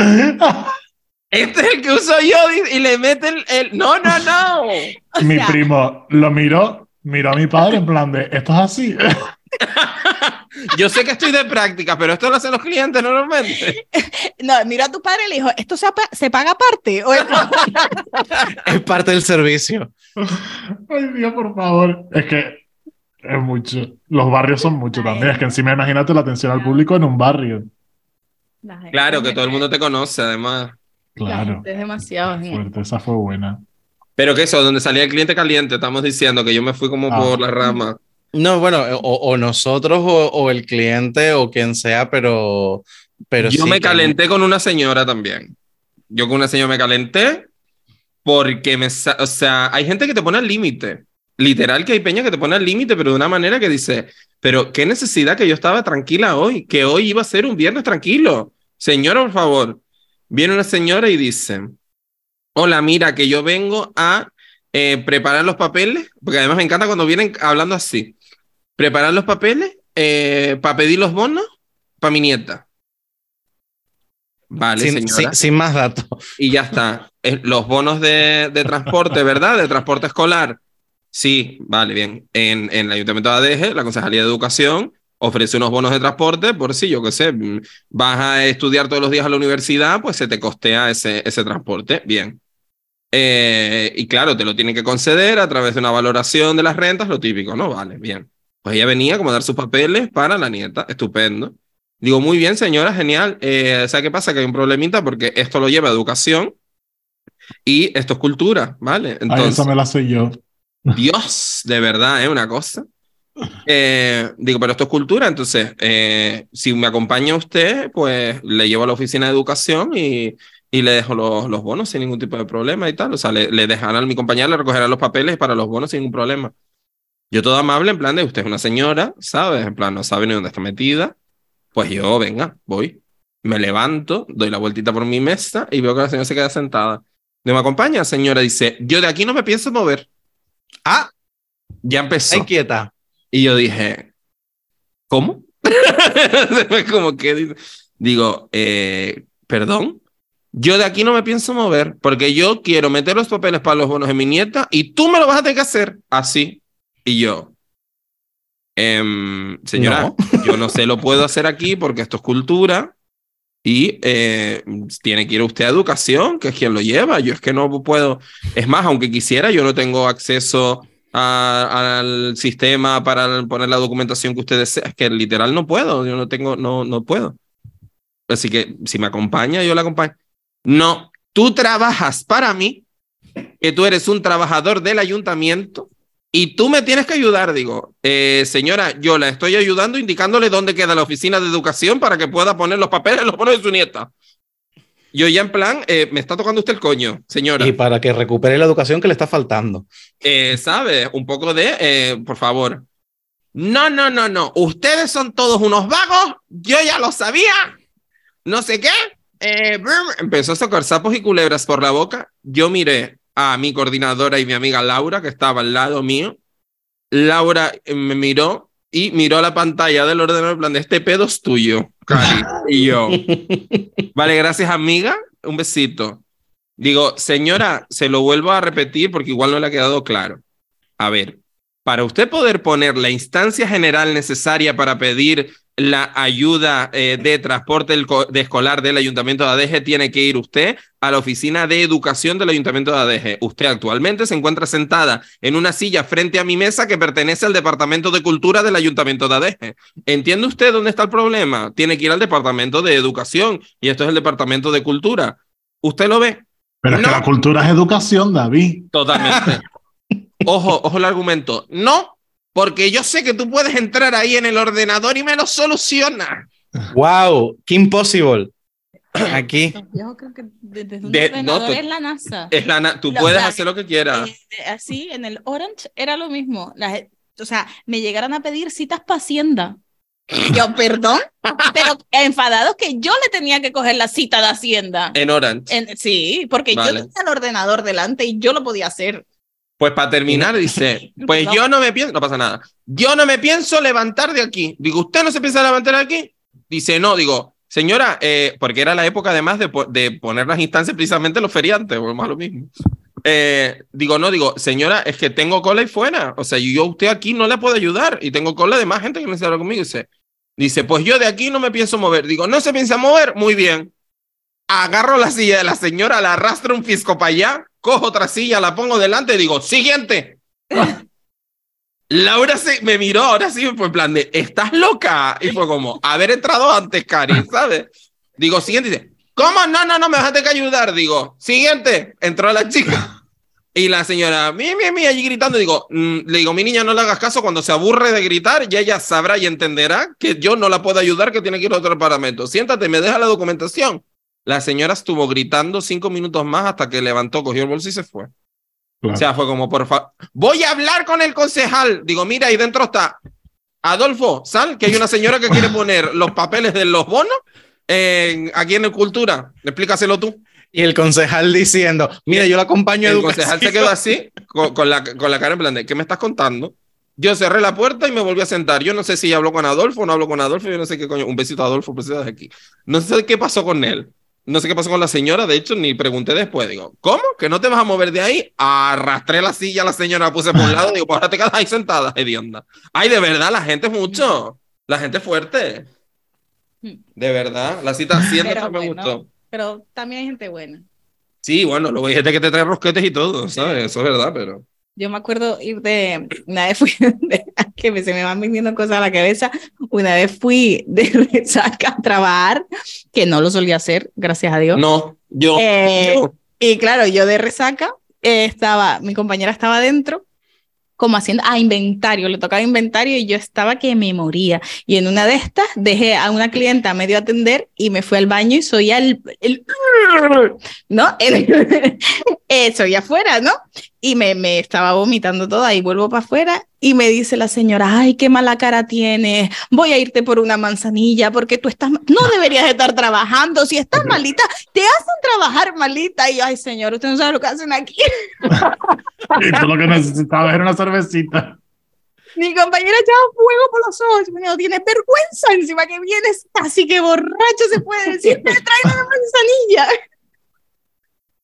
Este es el que uso yo y, y le mete el, el- No, no, no. [LAUGHS] O mi sea, primo lo miró, miró a mi padre en plan de, esto es así. [LAUGHS] Yo sé que estoy de práctica, pero esto lo hacen los clientes normalmente. [LAUGHS] No, mira a tu padre y le dijo, ¿esto se, se paga aparte? O- [LAUGHS] Es parte del servicio. Ay, Dios, por favor. Es que es mucho. Los barrios son mucho también. Es que encima imagínate la atención al público en un barrio. Claro, que todo el mundo te conoce, además. La Claro. gente es demasiado. gente. Fuerte, esa fue buena. Pero que eso, donde salía el cliente caliente, estamos diciendo que yo me fui como Ah. por la rama. No, bueno, o, o nosotros o, o el cliente o quien sea, pero, pero yo sí me que- calenté con una señora también. Yo con una señora me calenté porque me, o sea, hay gente que te pone al límite. Literal que hay peña que te pone al límite, pero de una manera que dice, pero qué necesidad que yo estaba tranquila hoy, que hoy iba a ser un viernes tranquilo. Señora, por favor. Viene una señora y dice, hola, mira, que yo vengo a eh, preparar los papeles, porque además me encanta cuando vienen hablando así. Preparar los papeles para pedir los bonos para mi nieta. Vale, sin, señora. sin- sin más datos. Y ya está. Eh, Los bonos de, de transporte, ¿verdad? De transporte escolar. Sí, vale, bien. En, en el Ayuntamiento de Adeje, la Concejalía de Educación ofrece unos bonos de transporte por si, yo qué sé, vas a estudiar todos los días a la universidad, pues se te costea ese, ese transporte. Bien. Eh, y claro, te lo tienen que conceder a través de una valoración de las rentas, lo típico, ¿no? Vale, bien. Pues ella venía como a dar sus papeles para la nieta, estupendo. Digo, muy bien, señora, genial. Eh, ¿Sabe qué pasa? Que hay un problemita porque esto lo lleva a educación y esto es cultura, ¿vale? Ay, Entonces, esa me la sé yo. [LAUGHS] Dios, de verdad, es una cosa. Eh, digo, pero esto es cultura, entonces, eh, si me acompaña usted, pues le llevo a la oficina de educación y, y le dejo los, los bonos sin ningún tipo de problema y tal. O sea, le, le dejarán a mi compañera, le recogerán los papeles para los bonos sin ningún problema. Yo todo amable, en plan de usted es una señora, ¿sabes? En plan, no sabe ni dónde está metida. Pues yo, venga, voy. Me levanto, doy la vueltita por mi mesa y veo que la señora se queda sentada. ¿No me acompaña, señora? Dice, yo de aquí no me pienso mover. Ah, Ya empezó. ahí quieta. Y yo dije, ¿cómo? [LAUGHS] como que digo, eh, perdón, yo de aquí no me pienso mover porque yo quiero meter los papeles para los bonos de mi nieta y tú me lo vas a tener que hacer así. Y yo, "Em, señora, yo no se lo puedo hacer aquí porque esto es cultura y eh, tiene que ir usted a educación, que es quien lo lleva. Yo es que no puedo. Es más, aunque quisiera, yo no tengo acceso a- al sistema para poner la documentación que usted desea. Es que literal no puedo. Yo no tengo, no, no puedo. Así que si me acompaña, yo la acompaño. No, tú trabajas para mí, que tú eres un trabajador del ayuntamiento y tú me tienes que ayudar. Digo, "Eh, señora, yo la estoy ayudando indicándole dónde queda la oficina de educación para que pueda poner los papeles los bonos de su nieta. Yo ya en plan, eh, me está tocando usted el coño, señora. Y para que recupere la educación que le está faltando. Eh, ¿Sabe? Un poco de, eh, por favor. no, no, no, no, ustedes son todos unos vagos, yo ya lo sabía, no sé qué. Eh, empezó a sacar sapos y culebras por la boca. Yo miré a mi coordinadora y mi amiga Laura, que estaba al lado mío. Laura eh, me miró y miró la pantalla del ordenador en plan de este pedo es tuyo, Cari. Y yo, [LAUGHS] vale, gracias amiga, un besito. Digo, señora, se lo vuelvo a repetir porque igual no le ha quedado claro. A ver, para usted poder poner la instancia general necesaria para pedir la ayuda eh, de transporte de escolar del Ayuntamiento de Adeje, tiene que ir usted a la oficina de educación del Ayuntamiento de Adeje. Usted actualmente se encuentra sentada en una silla frente a mi mesa que pertenece al Departamento de Cultura del Ayuntamiento de Adeje. ¿Entiende usted dónde está el problema? Tiene que ir al Departamento de Educación y esto es el Departamento de Cultura. ¿Usted lo ve? Pero es No. que la cultura es educación, David. Totalmente. [LAUGHS] Ojo, ojo el argumento. No, porque yo sé que tú puedes entrar ahí en el ordenador y me lo soluciona. ¡Wow! ¡Qué impossible! [COUGHS] Aquí. Yo creo que desde un De- ordenador no, to- es la NASA. Es la tú Lo- puedes la- hacer lo que quieras. Eh, así, en el Orange era lo mismo. O sea, me llegaron a pedir citas para Hacienda. Yo, perdón, pero enfadados que yo le tenía que coger la cita de Hacienda. En Orange. En- sí, porque Vale. yo tenía el ordenador delante y yo lo podía hacer. Pues para terminar, dice, [LAUGHS] pues yo no me pienso, no pasa nada. Yo no me pienso levantar de aquí. Digo, ¿usted no se piensa levantar de aquí? Dice, no, digo, señora, eh, porque era la época además de, po- de poner las instancias precisamente los feriantes, o más lo mismo. Eh, digo, no, digo, señora, es que tengo cola y fuera. O sea, yo a usted aquí no le puedo ayudar y tengo cola de más gente que necesita hablar conmigo. Dice, dice, pues yo de aquí no me pienso mover. Digo, ¿no se piensa mover? Muy bien. Agarro la silla de la señora, la arrastro un fisco para allá, cojo otra silla, la pongo delante y digo, siguiente. [LAUGHS] Laura se, me miró, ahora sí, fue en plan de, ¿estás loca? Y fue como, haber entrado antes, Cari, ¿sabes? Digo, siguiente, dice, ¿cómo? No, no, no, me dejaste que ayudar. Digo, siguiente, entró la chica. [LAUGHS] Y la señora, mi, mi, mi, allí gritando, digo, mm, le digo, mi niña, no le hagas caso, cuando se aburre de gritar, ya ella sabrá y entenderá que yo no la puedo ayudar, que tiene que ir a otro departamento. Siéntate, me deja la documentación. La señora estuvo gritando cinco minutos más hasta que levantó, cogió el bolso y se fue. Claro. O sea, fue como, por favor, voy a hablar con el concejal. Digo, mira, ahí dentro está Adolfo, sal, que hay una señora que quiere poner los papeles de los bonos en- aquí en el Cultura. Explícaselo tú. Y el concejal diciendo, mira, yo lo acompaño a El educación. concejal se quedó así, con, con la, con la cara en plan de, ¿qué me estás contando? Yo cerré la puerta y me volví a sentar. Yo no sé si habló con Adolfo o no habló con Adolfo. Yo no sé qué coño. Un besito a Adolfo, pues desde aquí. No sé qué pasó con él. No sé qué pasó con la señora. De hecho, ni pregunté después. Digo, ¿cómo? ¿Que no te vas a mover de ahí? Arrastré la silla la señora, la puse por un lado. Digo, pues ahora te quedas ahí sentada, [LAUGHS] hedionda. Ay, de verdad, la gente es mucho. La gente es fuerte. De verdad. La cita haciendo Pero me bueno. gustó. Pero también hay gente buena. Sí, bueno, luego hay gente que te trae rosquetes y todo, ¿sabes? Eso es verdad, pero. Yo me acuerdo ir de, una vez fui, [LAUGHS] de- que se me van viniendo cosas a la cabeza, una vez fui de resaca a trabajar, que no lo solía hacer, gracias a Dios. No, yo. Eh, yo. Y claro, yo de resaca eh, estaba, mi compañera estaba adentro, como haciendo, ah, inventario, le tocaba inventario y yo estaba que me moría. Y en una de estas dejé a una clienta a medio atender y me fui al baño y soy el, el [LAUGHS] ¿no? [LAUGHS] El, eh, soy afuera, ¿no? Y me, me estaba vomitando toda y vuelvo para afuera y me dice la señora, ay, qué mala cara tienes, voy a irte por una manzanilla porque tú estás, no deberías estar trabajando, si estás malita, te hacen trabajar malita. Y yo, ay, señor, usted no sabe lo que hacen aquí. [LAUGHS] Y tú lo que necesitabas era una cervecita. Mi compañera echaba fuego por los ojos. Dijo, tienes vergüenza encima que vienes casi que borracho, se puede decir, me trae una manzanilla.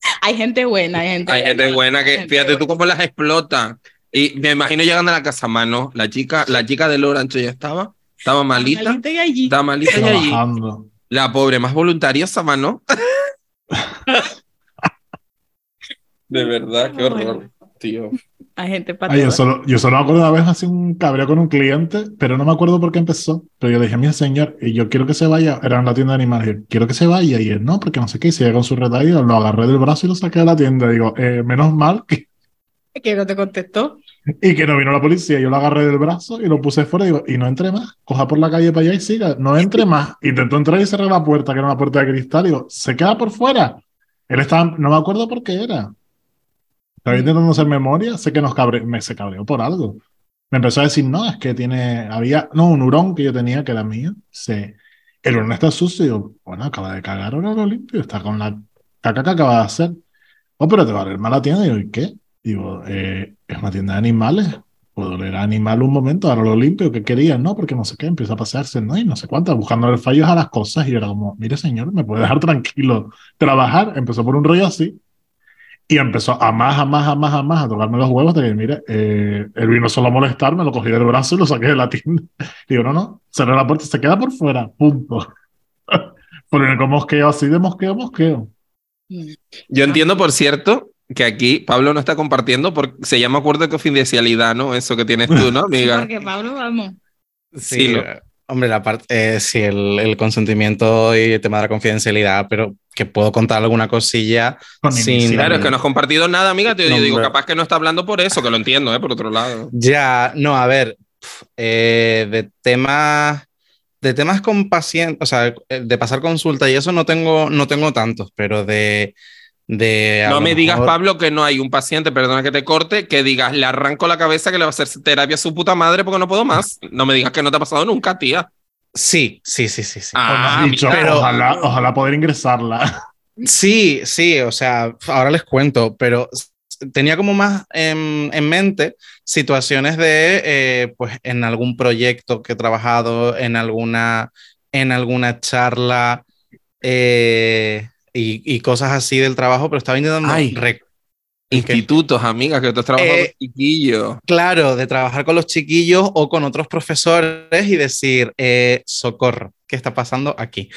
[LAUGHS] Hay gente buena, hay gente Hay gente buena que, Gente fíjate tú cómo las explota. Y me imagino llegando a la casa, mano, la chica, la chica del Orange ya estaba, estaba malita, Malita y allí. estaba malita y allí. Trabajando. La pobre más voluntariosa, mano. [LAUGHS] De verdad, qué horror, tío. Hay gente para Ay, yo todo. solo, yo solo me acuerdo una vez así un cabreo con un cliente, pero no me acuerdo por qué empezó. Pero yo le dije, mira, señor, y yo quiero que se vaya. Era en la tienda de animales. yo, quiero que se vaya. Y él, no, porque no sé qué. Y se llega con su retallo, lo agarré del brazo y lo saqué de la tienda. Digo, eh, menos mal que, [LAUGHS] Que no te contestó. y que no vino la policía. Yo lo agarré del brazo y lo puse fuera. Digo, y no entre más. Coja por la calle para allá y siga. No entre más. Intentó entrar y cerrar la puerta, que era una puerta de cristal. Digo, se queda por fuera. Él estaba, no me acuerdo por qué era. Estaba intentando hacer memoria. Sé que nos cabre, me se cabreó por algo. me empezó a decir, no, es que tiene, había, no, un hurón que yo tenía que era mío. Se, el hurón está sucio. Y yo, bueno, acaba de cagar, ahora lo limpio. Está con la caca que acaba de hacer. Oh, pero te va a leer mala tienda. Y yo, ¿y qué? Digo, eh, es una tienda de animales. Puedo leer animal un momento, ahora lo limpio. ¿Qué quería? No, porque no sé qué. Empieza a pasearse, ¿no? Y no sé cuánto, buscando fallos a las cosas. Y yo era como, mire, señor, ¿me puede dejar tranquilo trabajar? Empezó por un rollo así. Y empezó a más, a más, a más, a más a tocarme los huevos de que, mire, eh, él vino solo a molestarme, lo cogí del brazo y lo saqué de la tienda. [LAUGHS] Digo, no, no, cerré la puerta, se queda por fuera, punto. [LAUGHS] Por el mosqueo, así de mosqueo, mosqueo. Yo entiendo, por cierto, que aquí Pablo no está compartiendo porque se llama acuerdo de confidencialidad, ¿no? Eso que tienes tú, ¿no, [LAUGHS] amiga? Porque Pablo, vamos. Sí, Sí, lo- hombre, la parte, eh, sí, el, el consentimiento y el tema de la confidencialidad, pero que puedo contar alguna cosilla Con sin. Claro, es que no has compartido nada, amiga. Te No, digo, capaz que no está hablando por eso, que lo entiendo, ¿eh? Por otro lado. Ya, no, a ver, pf, eh, de temas, de temas con pacientes, o sea, eh, de pasar consulta y eso no tengo, no tengo tantos, pero de, No me digas, Pablo, que no hay un paciente, perdona que te corte, que digas, le arranco la cabeza que le va a hacer terapia a su puta madre porque no puedo más. No me digas que no te ha pasado nunca, tía. Sí, sí, sí, sí, sí. Ah, dicho, pero- ojalá, ojalá poder ingresarla. Sí, sí, o sea, ahora les cuento, pero tenía como más en, en mente situaciones de, eh, pues, en algún proyecto que he trabajado, en alguna, en alguna charla eh, y, y cosas así del trabajo, pero estaba intentando, Ay. Institutos, amiga, que tú has trabajado Eh, con chiquillos. claro, de trabajar con los chiquillos o con otros profesores y decir, eh, socorro, ¿qué está pasando aquí?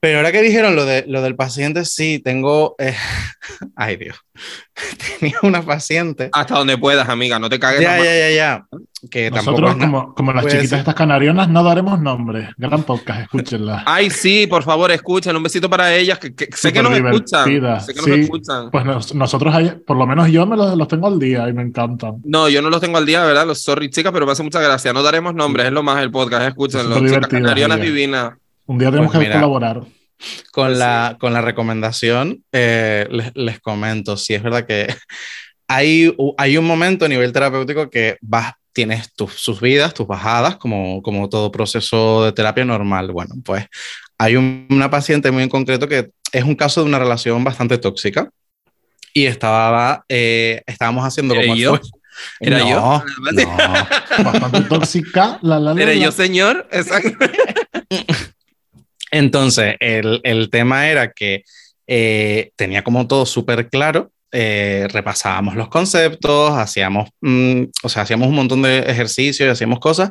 Pero ahora que dijeron lo, de, lo del paciente, sí, tengo, eh, [LAUGHS] ay Dios, [LAUGHS] tenía una paciente, Hasta donde puedas, amiga, no te cagues. ya, ya, ya, ya, que Nosotros, como, como las chiquitas ser. estas canarionas, no daremos nombres. Gran podcast, escúchenla. [LAUGHS] Ay, sí, por favor, escuchen. Un besito para ellas, que, que sé que nos escuchan. Sé que nos sí. escuchan. Pues nos- nosotros, ahí- por lo menos yo me los, los tengo al día y me encantan. No, yo no los tengo al día, ¿verdad? Los sorry, chicas, pero me hace mucha gracia. No daremos nombres, es lo más el podcast, escúchenlo. Chicas canarionas divinas. Un día tenemos Pues que mira. colaborar. con, Pues la, con la recomendación, eh, les, les comento, sí es verdad que [LAUGHS] hay, hay un momento a nivel terapéutico que vas, tienes tus, sus vidas, tus bajadas, como, como todo proceso de terapia normal. Bueno, pues hay un- una paciente muy en concreto que es un caso de una relación bastante tóxica y estaba, eh, estábamos haciendo ¿Era como... yo? fue- ¿Era no, yo? no. Bastante tóxica. La, la, la, ¿Era la. yo, señor? Exacto. [LAUGHS] Entonces, el, el tema era que eh, tenía como todo súper claro, eh, repasábamos los conceptos, hacíamos, mm, o sea, hacíamos un montón de ejercicios y hacíamos cosas,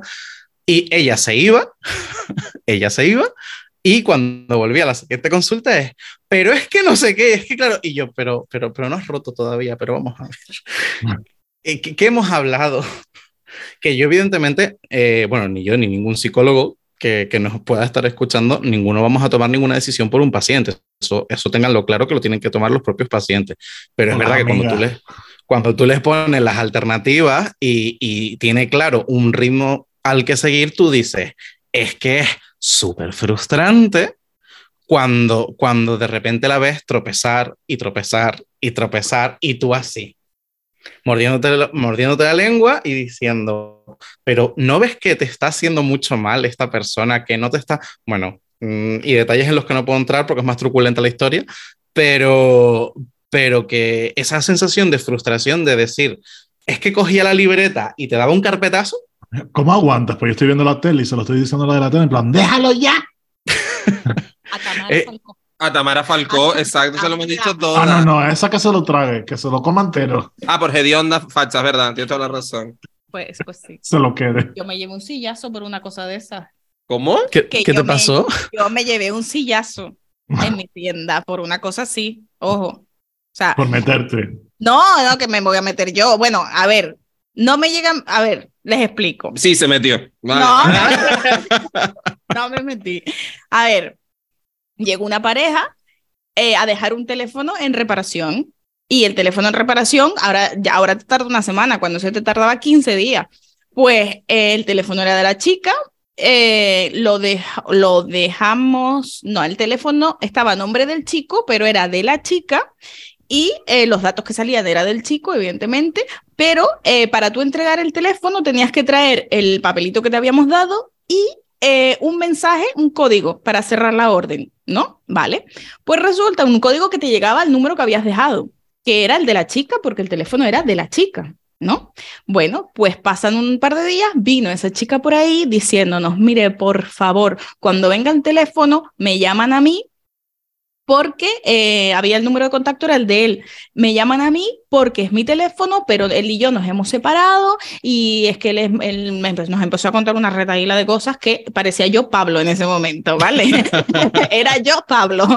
y ella se iba, [LAUGHS] ella se iba, y cuando volvía a la siguiente consulta es, pero es que no sé qué, es que claro, y yo, pero, pero, pero no has roto todavía, pero vamos a ver. [LAUGHS] Eh, ¿Qué, qué hemos hablado? [LAUGHS] Que yo evidentemente, eh, bueno, ni yo ni ningún psicólogo que, que nos pueda estar escuchando, ninguno vamos a tomar ninguna decisión por un paciente. Eso, eso tenganlo claro que lo tienen que tomar los propios pacientes. Pero es verdad que cuando tú, les, cuando tú les pones las alternativas y, y tiene claro un ritmo al que seguir, tú dices, es que es súper frustrante cuando, cuando de repente la ves tropezar y tropezar y tropezar y tú así, mordiéndote, la- mordiéndote la lengua y diciendo, pero ¿no ves que te está haciendo mucho mal esta persona, que no te está, bueno, mm, y detalles en los que no puedo entrar porque es más truculenta la historia, pero, pero que esa sensación de frustración de decir, es que cogía la libreta y te daba un carpetazo, ¿Cómo aguantas? Pues yo estoy viendo la tele y se lo estoy diciendo a la de la tele en plan, déjalo ya. [LAUGHS] A. A Tamara Falcó, Ah, exacto, se lo hemos dicho ah, todas. Ah, no, no, esa que se lo trague, que se lo coma entero, Ah, por hedionda facha, es verdad, tienes toda la razón. Pues, pues sí. se lo quede. Yo me llevé un sillazo por una cosa de esas. ¿Cómo? ¿qué, Que ¿qué te me- pasó? [LAUGHS] Yo me llevé un sillazo en mi tienda por una cosa así. Ojo. O sea, Por meterte. no, no, que me voy a meter yo. Bueno, a ver, no me llegan. A ver, les explico. Sí, se metió. Vale. No, no, [LAUGHS] no me metí. A ver, llegó una pareja eh, a dejar un teléfono en reparación y el teléfono en reparación ahora, ya, ahora te tarda una semana, cuando se te tardaba 15 días. Pues el teléfono era de la chica, eh, lo, dej- lo dejamos, no, el teléfono estaba nombre del chico, pero era de la chica y eh, los datos que salían era del chico, evidentemente, pero eh, para tú entregar el teléfono tenías que traer el papelito que te habíamos dado y eh, un mensaje, un código para cerrar la orden, ¿no? Vale. Pues resulta un código que te llegaba al número que habías dejado, que era el de la chica, porque el teléfono era de la chica. ¿No? Bueno, pues pasan un par de días, vino esa chica por ahí diciéndonos, mire, por favor, cuando venga el teléfono, me llaman a mí porque eh, había el número de contacto, era el de él. Me llaman a mí porque es mi teléfono, pero él y yo nos hemos separado y es que él, nos empezó a contar una retaíla de cosas que parecía yo Pablo en ese momento, ¿vale? [LAUGHS] era yo Pablo.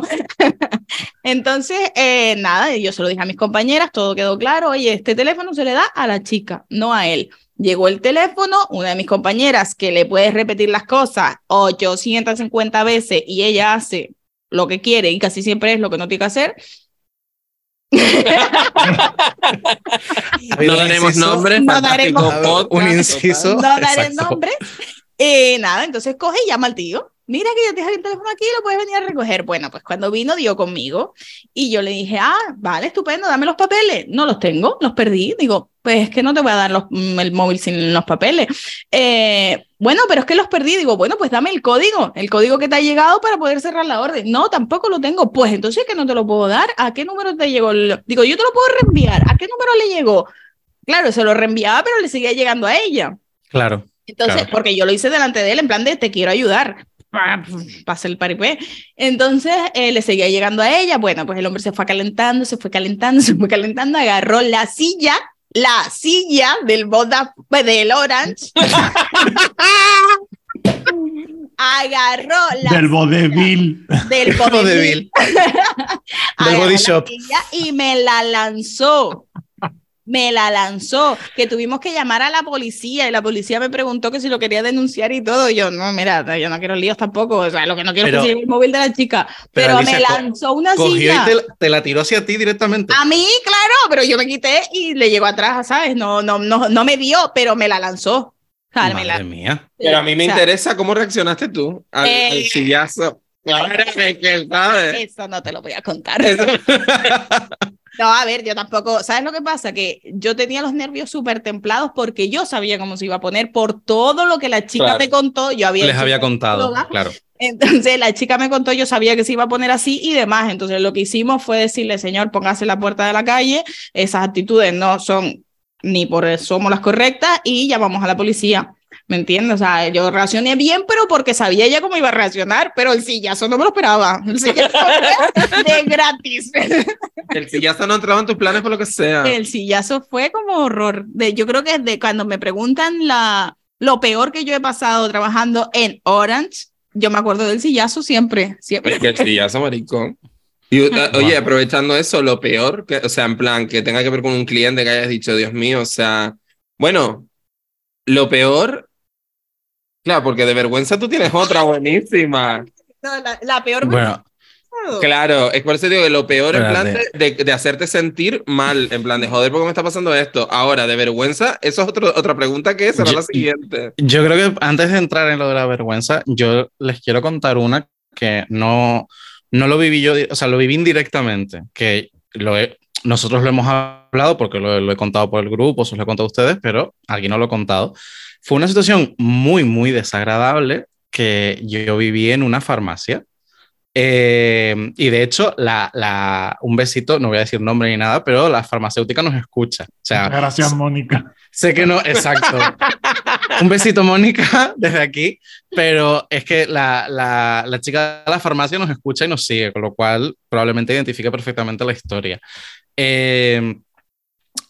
[LAUGHS] Entonces, eh, nada, yo se lo dije a mis compañeras, todo quedó claro, oye, este teléfono se le da a la chica, no a él. Llegó el teléfono, una de mis compañeras que le puedes repetir las cosas 850 veces y ella hace lo que quiere y casi siempre es lo que no tiene que hacer. no daremos nombres, no daremos un inciso. No daré nombres. Eh, nada, entonces coge y llama al tío mira que ya tienes el teléfono aquí, lo puedes venir a recoger. Bueno, pues cuando vino dio conmigo y yo le dije, ah, vale, estupendo, dame los papeles. No los tengo, los perdí. Digo, pues es que no te voy a dar los, mm, el móvil sin los papeles. Eh, bueno, pero es que los perdí. Digo, bueno, pues dame el código, el código que te ha llegado para poder cerrar la orden. No, tampoco lo tengo. Pues entonces que no te lo puedo dar. ¿A qué número te llegó? Digo, yo te lo puedo reenviar. ¿A qué número le llegó? Claro, se lo reenviaba, pero le seguía llegando a ella. Claro. Entonces, porque yo lo hice delante de él en plan de te quiero ayudar pasa el paripé. Entonces eh, le seguía llegando a ella. Bueno, pues el hombre se fue calentando, se fue calentando, [LAUGHS] se fue calentando, agarró la silla, la silla del boda, pues, del Orange. [LAUGHS] agarró la del vodevil del [LAUGHS] vodevil del body shop y me la lanzó me la lanzó, que tuvimos que llamar a la policía y la policía me preguntó que si lo quería denunciar y todo. Y yo, no, mira, yo no quiero líos tampoco, o sea, lo que no quiero es que el móvil de la chica, pero, me lanzó una silla. Y te, la tiró hacia ti directamente. A mí, claro, pero yo me quité y le llegó atrás, ¿sabes? No, no, no, no me vio, pero me la lanzó. Madre mía. Pero a mí me interesa cómo reaccionaste tú al, eh, sillazo. [LAUGHS] Eso no te lo voy a contar. [LAUGHS] No, a ver, yo tampoco, ¿sabes lo que pasa? Que yo tenía los nervios súper templados porque yo sabía cómo se iba a poner por todo lo que la chica me contó, yo había... Les había contado, claro. Entonces la chica me contó, yo sabía que se iba a poner así y demás. Entonces lo que hicimos fue decirle, señor, póngase la puerta de la calle, esas actitudes no son ni por somos las correctas y llamamos a la policía. ¿Me entiendes? O sea, yo reaccioné bien, pero porque sabía ya cómo iba a reaccionar, pero el sillazo no me lo esperaba. El sillazo fue de gratis. El sillazo no entraba en tus planes por lo que sea. El sillazo fue como horror. De, yo creo que de cuando me preguntan la, lo peor que yo he pasado trabajando en Orange, yo me acuerdo del sillazo siempre. siempre. Es que el sillazo, maricón. Y, oye, aprovechando eso, lo peor, que, o sea, en plan, que tenga que ver con un cliente que hayas dicho, Dios mío, o sea, bueno, lo peor Claro, porque de vergüenza tú tienes otra [LAUGHS] buenísima. No, la, peor. Bueno. Claro, es por eso digo que lo peor en plan de, de, hacerte sentir mal, en plan de joder, ¿por qué me está pasando esto? Ahora, de vergüenza, eso es otro, otra pregunta que será la siguiente. Yo creo que antes de entrar en lo de la vergüenza, yo les quiero contar una que no, no lo viví yo, o sea, lo viví indirectamente, que lo nosotros lo hemos hablado porque lo, lo, he contado por el grupo, se lo he contado a ustedes, pero alguien no lo he contado. Fue una situación muy, muy desagradable que yo viví en una farmacia. Eh, y de hecho, la, la, un besito, no voy a decir nombre ni nada, pero la farmacéutica nos escucha. O sea, Gracias, Mónica. Sé que no, exacto. un besito, Mónica, [LAUGHS] desde aquí, pero es que la, la, la, chica de la farmacia nos escucha y nos sigue, con lo cual probablemente identifique perfectamente la historia. Eh,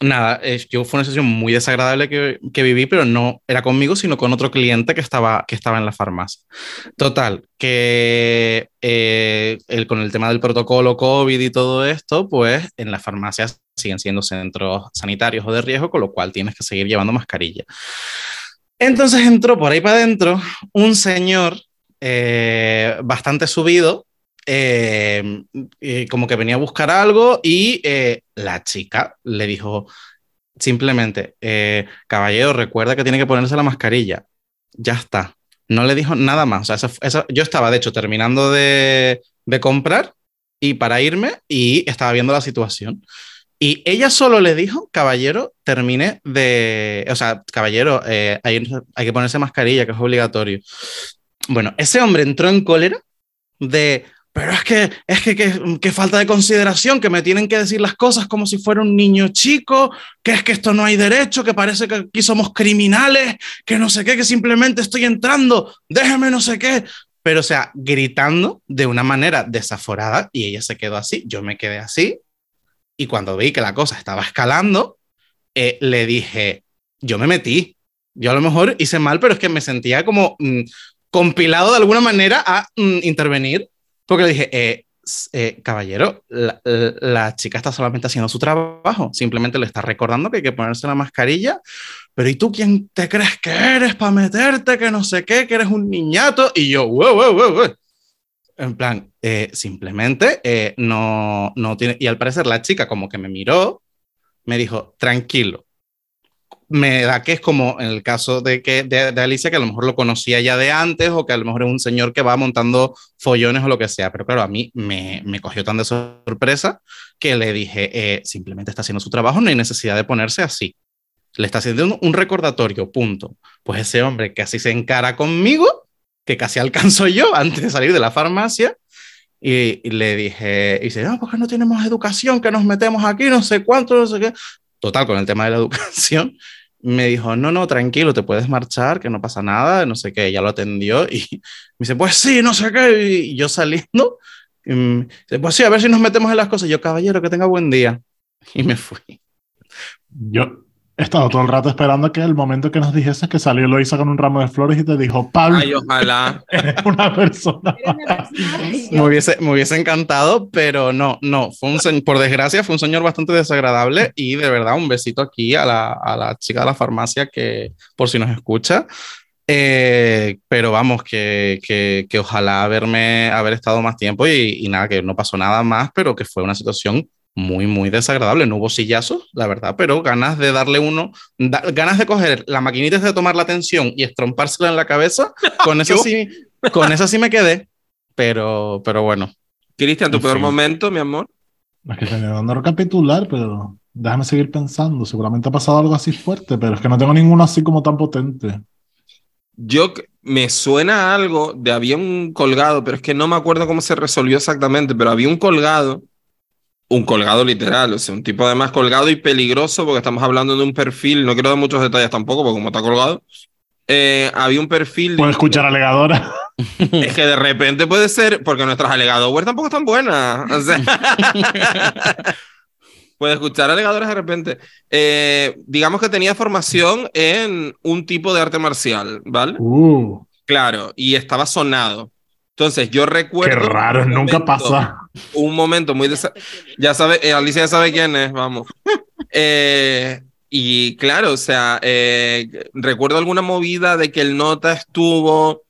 nada, yo fue una situación muy desagradable que, que, viví, pero no era conmigo, sino con otro cliente que estaba, que estaba en la farmacia. Total, que eh, el, con el tema del protocolo COVID y todo esto, pues en las farmacias siguen siendo centros sanitarios o de riesgo, con lo cual tienes que seguir llevando mascarilla. Entonces entró por ahí para adentro un señor eh, bastante subido, eh, como que venía a buscar algo y eh, la chica le dijo simplemente, eh, caballero, recuerda que tiene que ponerse la mascarilla. Ya está. No le dijo nada más. O sea, yo estaba, de hecho, terminando de, de comprar y para irme y estaba viendo la situación. Y ella solo le dijo, caballero, termine de, o sea, caballero, eh, hay, hay que ponerse mascarilla, que es obligatorio. Bueno, ese hombre entró en cólera de, pero es que, es que, que, falta de consideración, que me tienen que decir las cosas como si fuera un niño chico, que es que esto no hay derecho, que parece que aquí somos criminales, que no sé qué, que simplemente estoy entrando, déjeme no sé qué. Pero, o sea, gritando de una manera desaforada y ella se quedó así, yo me quedé así. Y cuando vi que la cosa estaba escalando, eh, le dije, yo me metí. Yo a lo mejor hice mal, pero es que me sentía como mmm, compilado de alguna manera a mmm, intervenir porque le dije, eh, eh, caballero, la, chica está solamente haciendo su trabajo, simplemente le está recordando que hay que ponerse la mascarilla, pero ¿y tú quién te crees que eres para meterte, que no sé qué, que eres un niñato? Y yo, wow, wow, wow, wow. En plan, eh, simplemente eh, no, no tiene, y al parecer la chica como que me miró, me dijo, tranquilo, me da que es como en el caso de, que, de, de, Alicia, que a lo mejor lo conocía ya de antes o que a lo mejor es un señor que va montando follones o lo que sea. Pero claro, a mí me, me cogió tan de sorpresa que le dije, eh, simplemente está haciendo su trabajo, no hay necesidad de ponerse así. Le está haciendo un, recordatorio, punto. Pues ese hombre que así se encara conmigo, que casi alcanzo yo [LAUGHS] antes de salir de la farmacia, y, y le dije, y dice, no, porque no tenemos educación, que nos metemos aquí, no sé cuánto, no sé qué. Total, con el tema de la educación, me dijo, no, no, tranquilo, te puedes marchar, que no pasa nada, no sé qué, ya lo atendió y [LAUGHS] me dice, pues sí, no sé qué, y yo saliendo, y dice, pues sí, a ver si nos metemos en las cosas, yo, caballero, que tenga buen día, [LAUGHS] y me fui. Yo he estado todo el rato esperando que el momento que nos dijese que salió lo hizo con un ramo de flores y te dijo, Pablo, Ay, ojalá. [LAUGHS] eres una persona. [LAUGHS] me, hubiese, me hubiese encantado, pero no, no, fue un por desgracia fue un señor bastante desagradable y de verdad un besito aquí a la, a la chica de la farmacia que por si nos escucha. Eh, pero vamos, que, que, que, ojalá haberme, haber estado más tiempo y, y nada, que no pasó nada más, pero que fue una situación muy, muy desagradable. No hubo sillazos, la verdad, pero ganas de darle uno, da, ganas de coger la maquinita de tomar la atención y estrompársela en la cabeza, [LAUGHS] con eso sí, con eso sí me quedé, pero, pero bueno. Cristian, tu en peor fin. momento, mi amor. Es que estoy dando recapitular, pero déjame seguir pensando. Seguramente ha pasado algo así fuerte, pero es que no tengo ninguno así como tan potente. Yo me suena algo de había un colgado, pero es que no me acuerdo cómo se resolvió exactamente, pero había un colgado un colgado literal, o sea, un tipo además colgado y peligroso, porque estamos hablando de un perfil, no quiero dar muchos detalles tampoco, porque como está colgado, eh, había un perfil... Puedo escuchar alegadora. [LAUGHS] Es que de repente puede ser, porque nuestras alegadoras tampoco están buenas. O sea, [LAUGHS] puede escuchar alegadoras de repente. Eh, digamos que tenía formación en un tipo de arte marcial, ¿vale? Uh. Claro, y estaba sonado. Entonces, yo recuerdo. Qué raro, un nunca pasa. Un momento muy. Ya sabe, eh, Alicia ya sabe quién es, vamos. [LAUGHS] Eh, y claro, o sea, eh, recuerdo alguna movida de que el nota estuvo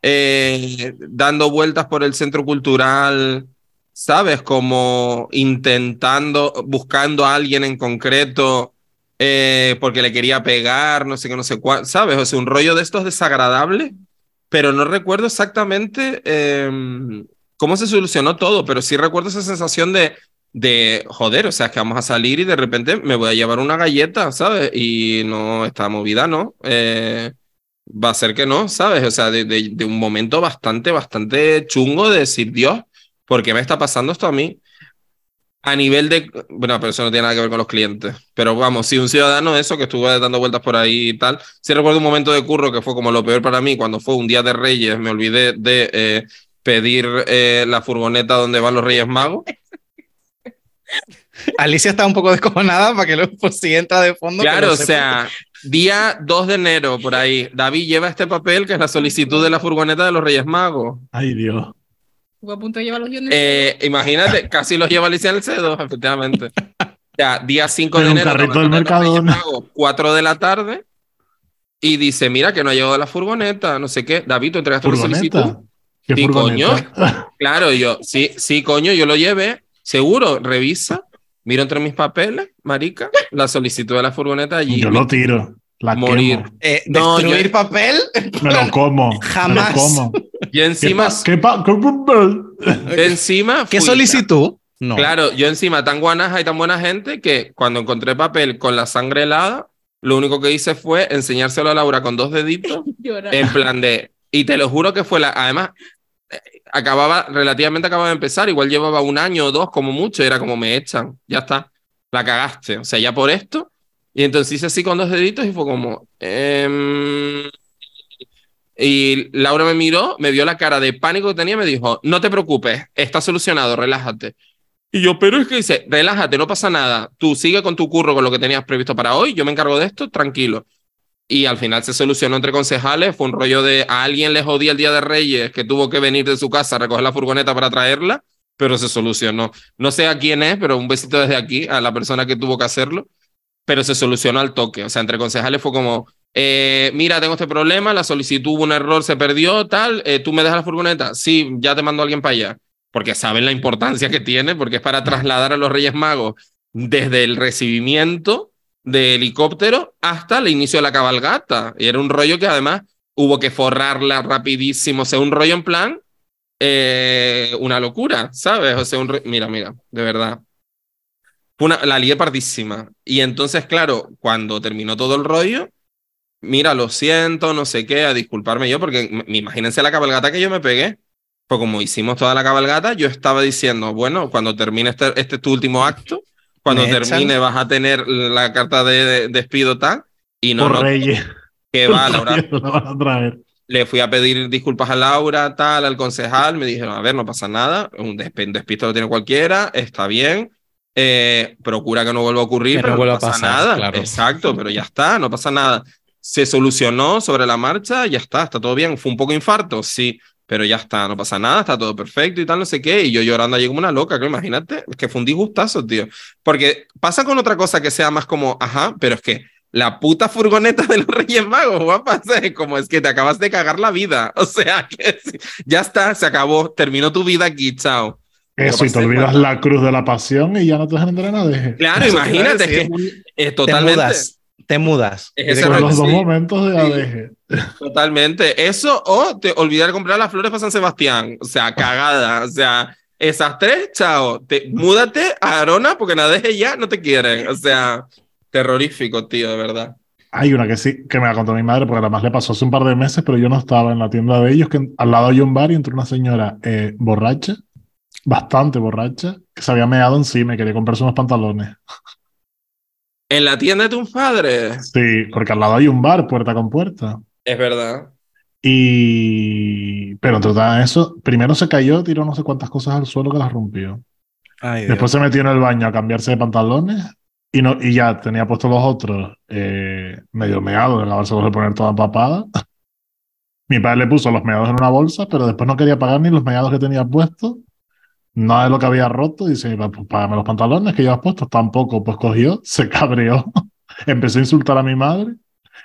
dando vueltas por el centro cultural, ¿sabes? Como intentando, buscando a alguien en concreto. porque le quería pegar, no sé qué, no sé cuál, ¿sabes? O sea, un rollo de estos desagradables pero no recuerdo exactamente eh, cómo se solucionó todo, pero sí recuerdo esa sensación de, de, joder, o sea, que vamos a salir y de repente me voy a llevar una galleta, ¿sabes? Y no, esta movida no. Eh, va a ser que no, ¿sabes? O sea, de, de, de, un momento bastante, bastante chungo de decir, Dios, ¿por qué me está pasando esto a mí? A nivel de, bueno, pero eso no tiene nada que ver con los clientes, pero vamos, si un ciudadano eso que estuvo dando vueltas por ahí y tal, sí recuerdo un momento de curro que fue como lo peor para mí, cuando fue un día de Reyes, me olvidé de eh, pedir eh, la furgoneta donde van los Reyes Magos. [LAUGHS] Alicia está un poco descojonada para que luego si entra de fondo. Claro, o sea, día 2 de enero, por ahí, David lleva este papel que es la solicitud de la furgoneta de los Reyes Magos. Ay, Dios. Fue a punto de llevar los eh, Imagínate, casi los lleva Alicia en el cedo, efectivamente. [LAUGHS] Ya, día 5 de un enero, carrito del mercado. 4 de la tarde, y dice, mira que no ha llegado la furgoneta, no sé qué. David, ¿tú entregaste una solicitud? ¿Qué sí, furgoneta? coño. [LAUGHS] Claro, yo, sí, sí, coño, yo lo llevé, seguro, revisa, miro entre mis papeles, marica, la solicitud de la furgoneta allí. Yo lo tiro. La morir. Eh, No, destruir yo- papel. Me lo como. Jamás. Me lo como. Y encima, ¿Qué pa- qué pa- qué encima ¿Qué solicitud? No. Claro, yo encima tan guanaja y tan buena gente que cuando encontré papel con la sangre helada, lo único que hice fue enseñárselo a Laura con dos deditos, [LAUGHS] en plan de, y te lo juro que fue la, además, eh, acababa, relativamente acababa de empezar, igual llevaba un año o dos como mucho, y era como me echan, ya está, la cagaste, o sea, ya por esto, y entonces hice así con dos deditos y fue como, em, y Laura me miró, me vio la cara de pánico que tenía y me dijo, no te preocupes, está solucionado, relájate. Y yo, pero es que dice, relájate, no pasa nada, tú sigue con tu curro, con lo que tenías previsto para hoy, yo me encargo de esto, tranquilo. Y al final se solucionó entre concejales, fue un rollo de a alguien le jodía el Día de Reyes, que tuvo que venir de su casa a recoger la furgoneta para traerla, pero se solucionó. No sé a quién es, pero un besito desde aquí a la persona que tuvo que hacerlo, pero se solucionó al toque. O sea, entre concejales fue como, eh, mira, tengo este problema, la solicitud hubo un error, se perdió, tal, eh, ¿tú me dejas la furgoneta? Sí, ya te mando a alguien para allá. Porque saben la importancia que tiene, porque es para trasladar a los Reyes Magos desde el recibimiento de helicóptero hasta el inicio de la cabalgata. Y era un rollo que además hubo que forrarla rapidísimo, o sea, un rollo en plan, eh, una locura, ¿sabes? O sea, un mira, mira, de verdad. Fue una, la lié partísima. Y entonces, claro, cuando terminó todo el rollo, mira, lo siento, no sé qué, a disculparme yo, porque m- imagínense la cabalgata que yo me pegué. Pues como hicimos toda la cabalgata, yo estaba diciendo, bueno, cuando termine este, este es tu último acto, cuando Me termine echan. vas a tener la carta de, de- despido tal, y no, por no, Reyes. que va, Laura, le fui a pedir disculpas a Laura, tal, al concejal, me dijeron, a ver, no pasa nada, un despisto lo tiene cualquiera, está bien, eh, procura que no vuelva a ocurrir, Que pero no, vuelva a pasa pasar, nada, claro. exacto, pero ya está, no pasa nada. Se solucionó sobre la marcha, ya está, está todo bien, fue un poco infarto, sí, pero ya está, no pasa nada, está todo perfecto y tal, no sé qué, y yo llorando allí como una loca, que imagínate, es que fue un disgustazo, tío, porque pasa con otra cosa que sea más como, ajá, pero es que la puta furgoneta de los Reyes Magos, guapa, [LAUGHS] como es que te acabas de cagar la vida. [LAUGHS] O sea, que ya está, se acabó, terminó tu vida aquí, chao. Eso, y te olvidas la cruz de la pasión y ya no te dejan entrar a nadie. Claro, Eso te imagínate, es que [LAUGHS] es Te totalmente, mudas. Te mudas. Es Con los dos sí. momentos de Sí. adeje. [LAUGHS] totalmente. Eso o te olvidar de comprar las flores para San Sebastián. O sea, cagada. O sea, esas tres, chao. Te, múdate a Arona porque la deje ya no te quieren. O sea, terrorífico, tío, de verdad. Hay una que sí, que me la contó mi madre, porque además le pasó hace un par de meses, pero yo no estaba en la tienda de ellos, que al lado hay un bar y entró una señora eh, borracha, bastante borracha, que se había meado encima y quería comprarse unos pantalones. En la tienda de tus padres. Sí, porque al lado hay un bar, puerta con puerta. Es verdad. Y... Pero entre todo eso, primero se cayó, tiró no sé cuántas cosas al suelo que las rompió. Ay. Después se metió en el baño a cambiarse de pantalones y, no, y ya tenía puestos los otros eh, medio meados, de lavárselos de poner toda empapada. [LAUGHS] Mi padre le puso los meados en una bolsa, pero después no quería pagar ni los meados que tenía puestos, nada de lo que había roto. Y dice, "Pa- pues págame los pantalones que llevas puestos. Tampoco, pues cogió, [LAUGHS] se cabreó, empezó a insultar a mi madre,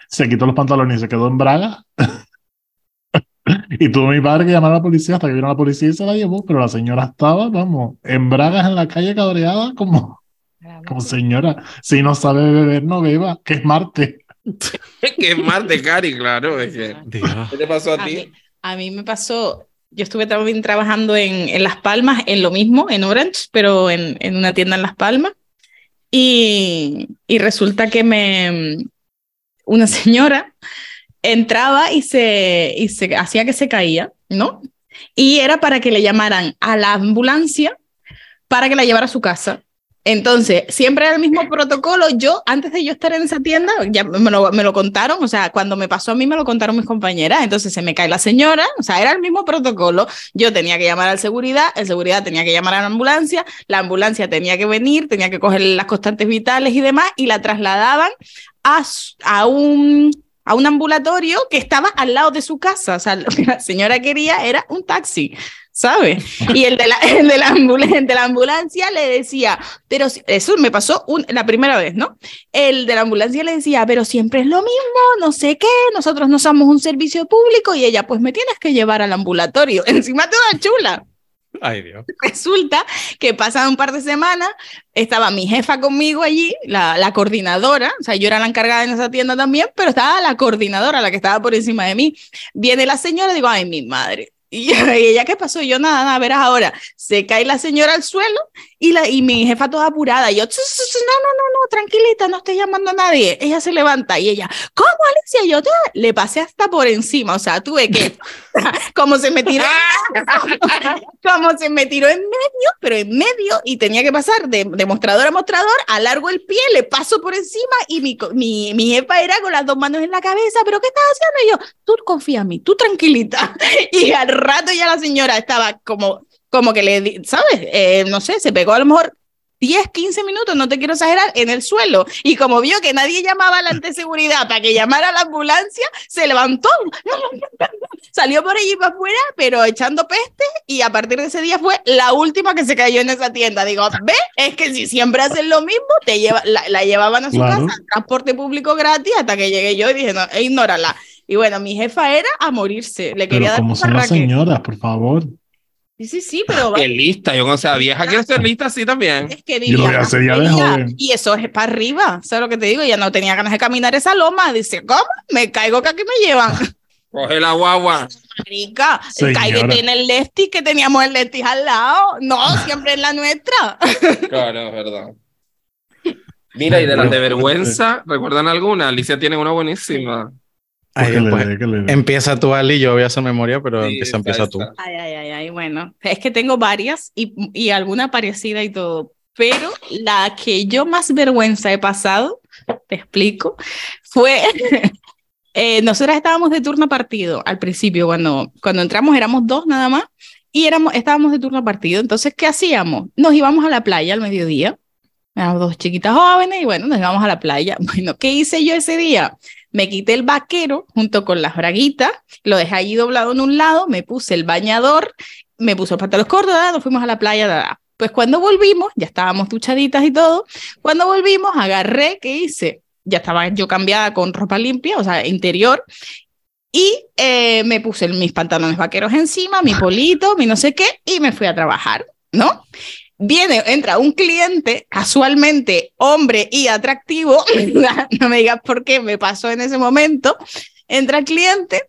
se quitó los pantalones y se quedó en braga. [LAUGHS] Y tuvo mi padre que llamar a la policía hasta que vino la policía y se la llevó, pero la señora estaba, vamos, en bragas en la calle cabreada como, como señora, si no sabe beber, no beba, que es martes. [LAUGHS] que es de Cari, claro. es que-. ¿Qué te pasó a A ti? mí, a mí me pasó, yo estuve también trabajando en, en Las Palmas, en lo mismo, en Orange, pero en, en una tienda en Las Palmas. Y, y resulta que me, una señora entraba y se, y se hacía que se caía, ¿no? Y era para que le llamaran a la ambulancia para que la llevara a su casa. Entonces, siempre era el mismo protocolo. Yo, antes de yo estar en esa tienda, ya me lo, me lo contaron, o sea, cuando me pasó a mí me lo contaron mis compañeras. Entonces se me cae la señora, o sea, era el mismo protocolo. Yo tenía que llamar al seguridad, el seguridad tenía que llamar a la ambulancia, la ambulancia tenía que venir, tenía que coger las constantes vitales y demás, y la trasladaban a, a un a un ambulatorio que estaba al lado de su casa. O sea, lo que la señora quería era un taxi, ¿sabes? Y el de la, [LAUGHS] el de la, ambul- el de la ambulancia le decía, pero si- eso me pasó un- la primera vez, ¿no? El de la ambulancia le decía, pero siempre es lo mismo, no sé qué, nosotros no somos un servicio público y ella, pues me tienes que llevar al ambulatorio. [LAUGHS] Encima toda chula. Ay, Dios. Resulta que pasan un par de semanas, estaba mi jefa conmigo allí, la, la coordinadora, o sea, yo era la encargada en esa tienda también, pero estaba la coordinadora, la que estaba por encima de mí. Viene la señora digo, ay, mi madre. [LAUGHS] Y, ella, ¿qué pasó? Y yo, nada, nada, verás ahora. Se cae la señora al suelo Y, la, y mi jefa toda apurada, y yo, "Tss, tss, tss, no, no, no, no, tranquilita, no estoy llamando a nadie. Ella se levanta y ella, ¿cómo Alicia? Y yo le pasé hasta por encima, o sea, tuve que, [LAUGHS] como se me tiró, [LAUGHS] como se me tiró en medio, pero en medio, y tenía que pasar de, de mostrador a mostrador, alargo el pie, le paso por encima, y mi, mi, mi jefa era con las dos manos en la cabeza, ¿pero qué estás haciendo? Y yo, tú confía en mí, tú tranquilita. [LAUGHS] Y al rato ya la señora estaba como, como que le, ¿sabes? Eh, no sé, se pegó a lo mejor 10, 15 minutos, no te quiero exagerar, en el suelo. Y como vio que nadie llamaba a la anteseguridad para que llamara a la ambulancia, se levantó, salió por allí para afuera, pero echando peste. Y a partir de ese día fue la última que se cayó en esa tienda. Digo, ve, es que si siempre hacen lo mismo, te lleva, la, la llevaban a su Claro. casa, transporte público gratis, hasta que llegué yo y dije, no, e ignórala. Y bueno, mi jefa era a morirse. Le quería Pero dar como son las señoras, por favor. Sí, sí, sí, pero Qué lista, yo cuando sea vieja quiero ser lista así también. es que Yo lo voy a diría, hacer ya de ella- joven. y eso es para arriba, ¿sabes lo que te digo? Ya no tenía ganas de caminar esa loma. Dice, ¿cómo? Me caigo que aquí me llevan. [LAUGHS] Coge la guagua. Marica, cállate en el Lesti que teníamos el Lesti al lado. No, siempre en la nuestra. [LAUGHS] Claro, es verdad. Mira, y de las de vergüenza, [LAUGHS] ¿recuerdan alguna? Alicia tiene una buenísima. Ay, Pues empieza tú, Ali, yo voy a hacer memoria, pero Sí, empieza, está, empieza tú. Ay, ay, ay, ay, bueno. Es que tengo varias y, y alguna parecida y todo. Pero la que yo más vergüenza he pasado, te explico, fue. [LAUGHS] eh, nosotras estábamos de turno partido al principio, cuando, cuando entramos éramos dos nada más y éramos, estábamos de turno partido. Entonces, ¿qué hacíamos? Nos íbamos a la playa al mediodía. Éramos dos chiquitas jóvenes y bueno, nos íbamos a la playa. [LAUGHS] Bueno, ¿qué hice yo ese día? Me quité el vaquero junto con las braguitas, lo dejé allí doblado en un lado, me puse el bañador, me puse los pantalones cortos, ¿verdad? nos fuimos a la playa. ¿verdad? Pues cuando volvimos, ya estábamos duchaditas y todo, cuando volvimos, agarré, ¿qué hice? Ya estaba yo cambiada con ropa limpia, o sea, interior, y eh, me puse mis pantalones vaqueros encima, mi polito, mi no sé qué, y me fui a trabajar, ¿no? Viene, entra un cliente, casualmente hombre y atractivo, [LAUGHS] no me digas por qué me pasó en ese momento, entra el cliente,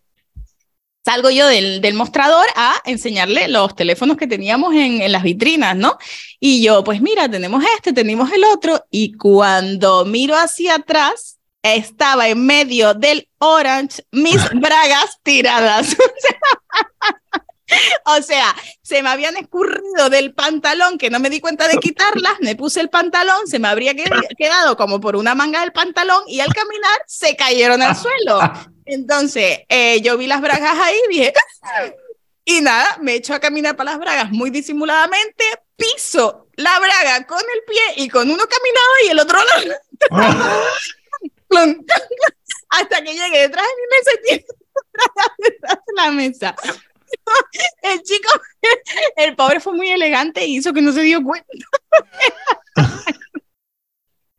salgo yo del, del mostrador a enseñarle los teléfonos que teníamos en, en las vitrinas, ¿no? Y yo, pues mira, tenemos este, tenemos el otro, y cuando miro hacia atrás, estaba en medio del orange mis [LAUGHS] bragas tiradas. [LAUGHS] [LAUGHS] O sea, se me habían escurrido del pantalón que no me di cuenta de quitarlas, me puse el pantalón, se me habría qued- quedado como por una manga del pantalón y al caminar se cayeron al suelo. Entonces, eh, yo vi las bragas ahí y dije, [LAUGHS] y nada, me echo a caminar para las bragas muy disimuladamente, piso la braga con el pie y con uno caminado y el otro Plum. [LAUGHS] hasta que llegué detrás de mi mesa y detrás de la mesa. [LAUGHS] El chico, [LAUGHS] el pobre fue muy elegante e hizo que no se dio cuenta. [LAUGHS]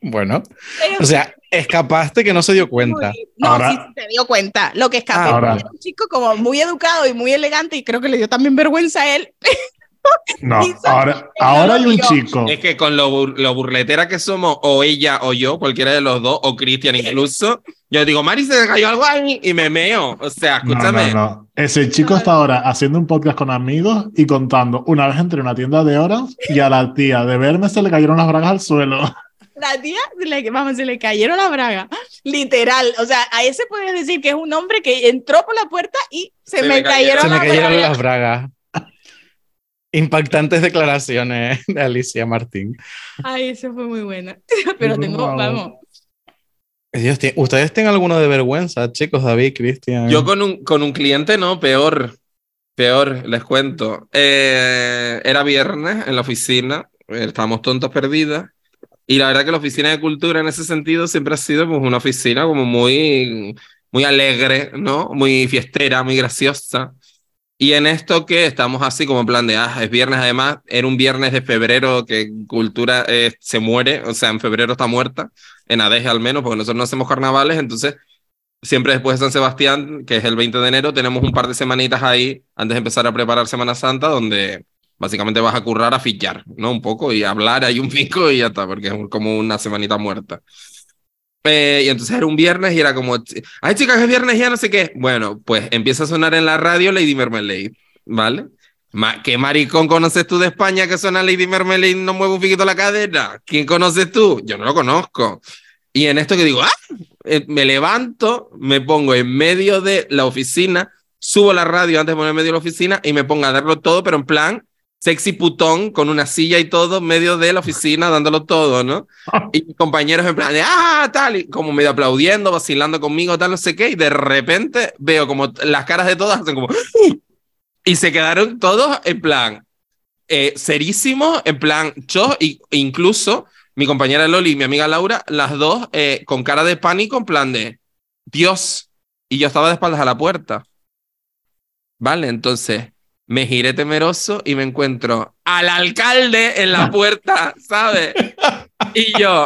Bueno, Pero o sea, escapaste que no se dio cuenta. no, Ahora- sí se dio cuenta. Lo que escapé Ahora- era un chico como muy educado y muy elegante y creo que le dio también vergüenza a él. No, ahora, ahora hay un chico. Es que con lo, bur- lo burletera que somos, o ella o yo, cualquiera de los dos, o Cristian incluso, yo digo, Mari, se le cayó algo ahí y me meo. O sea, No, escúchame. no, no. Ese chico está ahora haciendo un podcast con amigos y contando. Una vez entré en una tienda de horas y a la tía de verme se le cayeron las bragas al suelo. La tía, se le, vamos, se le cayeron la braga. Literal. O sea, a ese puedes decir que es un hombre que entró por la puerta y se, Se me me cayeron- cayeron, Se me las cayeron bragas. las bragas. Impactantes declaraciones de Alicia Martín. Ay, eso fue muy buena. [LAUGHS] Pero tengo, Wow. vamos. Dios, ¿tie- ¿Ustedes tienen alguno de vergüenza, chicos? David, Cristian. Yo con un, con un cliente, no, peor. Peor, les cuento. Eh, era viernes en la oficina, estábamos tontos perdidas. Y la verdad que la oficina de cultura en ese sentido siempre ha sido pues, una oficina como muy, muy alegre, ¿no? Muy fiestera, muy graciosa. Y en esto que estamos así como en plan de, ah, es viernes además, era un viernes de febrero que cultura eh, se muere, o sea, en febrero está muerta, en Adeje al menos, porque nosotros no hacemos carnavales, entonces siempre después de San Sebastián, que es el 20 de enero, tenemos un par de semanitas ahí antes de empezar a preparar Semana Santa, donde básicamente vas a currar a fillar, ¿no? Un poco y hablar, hay un pico y ya está, porque es como una semanita muerta. Eh, y entonces era un viernes y era como, ay chicas, es viernes ya no sé qué. Bueno, pues empieza a sonar en la radio Lady Mermelade, ¿vale? Ma- ¿Qué maricón conoces tú de España que suena Lady Mermelade y no mueve un poquito la cadera? ¿Quién conoces tú? Yo no lo conozco. Y en esto que digo, ¡ah! Eh, me levanto, me pongo en medio de la oficina, subo la radio antes de ponerme en medio de la oficina y me pongo a darlo todo, pero en plan sexy putón, con una silla y todo, medio de la oficina, dándolo todo, ¿no? [LAUGHS] Y mis compañeros en plan de, ah, tal, y como medio aplaudiendo, vacilando conmigo, tal, no sé qué, y de repente veo como las caras de todas hacen como, y se quedaron todos en plan, eh, serísimos, en plan, yo, y, e incluso mi compañera Loli y mi amiga Laura, las dos eh, con cara de pánico, en plan de, Dios, y yo estaba de espaldas a la puerta. Vale, entonces me giré temeroso y me encuentro al alcalde en la puerta, ¿sabes? Y yo,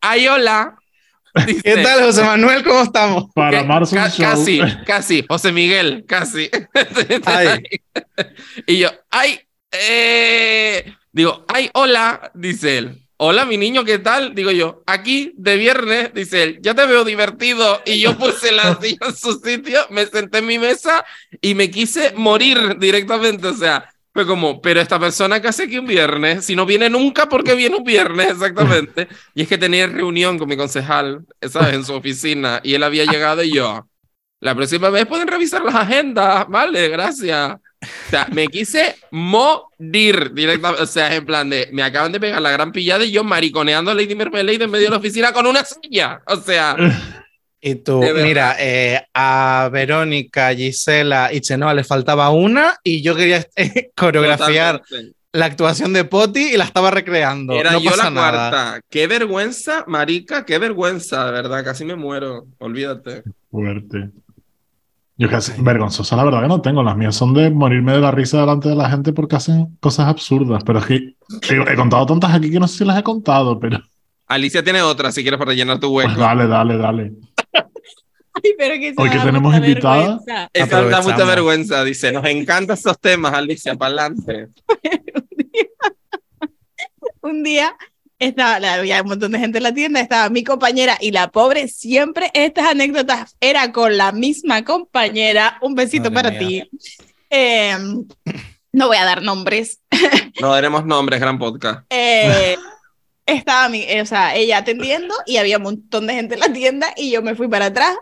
ay, hola. Dice, ¿Qué tal, José Manuel? ¿Cómo estamos? Para marzo un ca- show. casi, casi, José Miguel, casi. [LAUGHS] Ay. Y yo, ay, eh, digo, ay, hola, dice él. Hola, mi niño, ¿qué tal? Digo yo, aquí de viernes, dice él, ya te veo divertido. Y yo puse la silla en su sitio, me senté en mi mesa y me quise morir directamente. O sea, fue como, pero esta persona que hace aquí un viernes, si no viene nunca, ¿por qué viene un viernes? Exactamente. Y es que tenía reunión con mi concejal, ¿sabes? En su oficina y él había llegado y yo, la próxima vez pueden revisar las agendas, vale, gracias. O sea, me quise morir directamente. O sea, en plan de, me acaban de pegar la gran pillada y yo mariconeando a Lady Mermelade en medio de la oficina con una silla. O sea, Y tú, mira, eh, a Verónica, Gisela y Chenoa le faltaba una y yo quería eh, coreografiar totalmente. la actuación de Poti y la estaba recreando. Era no yo pasa la nada. cuarta. Qué vergüenza, marica, qué vergüenza, de verdad. Casi me muero. Olvídate. Fuerte. Yo casi vergonzosa, la verdad que no tengo. Las mías son de morirme de la risa delante de la gente porque hacen cosas absurdas. Pero es que he, he contado tantas aquí que no sé si las he contado, pero Alicia tiene otra, si quieres, para rellenar tu hueco. pues dale, dale, dale. Ay, pero que Hoy que tenemos invitada. Esa da mucha vergüenza, dice. Nos encantan esos temas, Alicia, para adelante. [LAUGHS] un día estaba, la- había un montón de gente en la tienda, estaba mi compañera y la pobre, siempre estas anécdotas era con la misma compañera. Un besito Madre para mía. ti. Eh, no voy a dar nombres. [LAUGHS] No daremos nombres, gran podcast. Eh, [LAUGHS] estaba mi, eh, o sea, ella atendiendo y había un montón de gente en la tienda y yo me fui para atrás,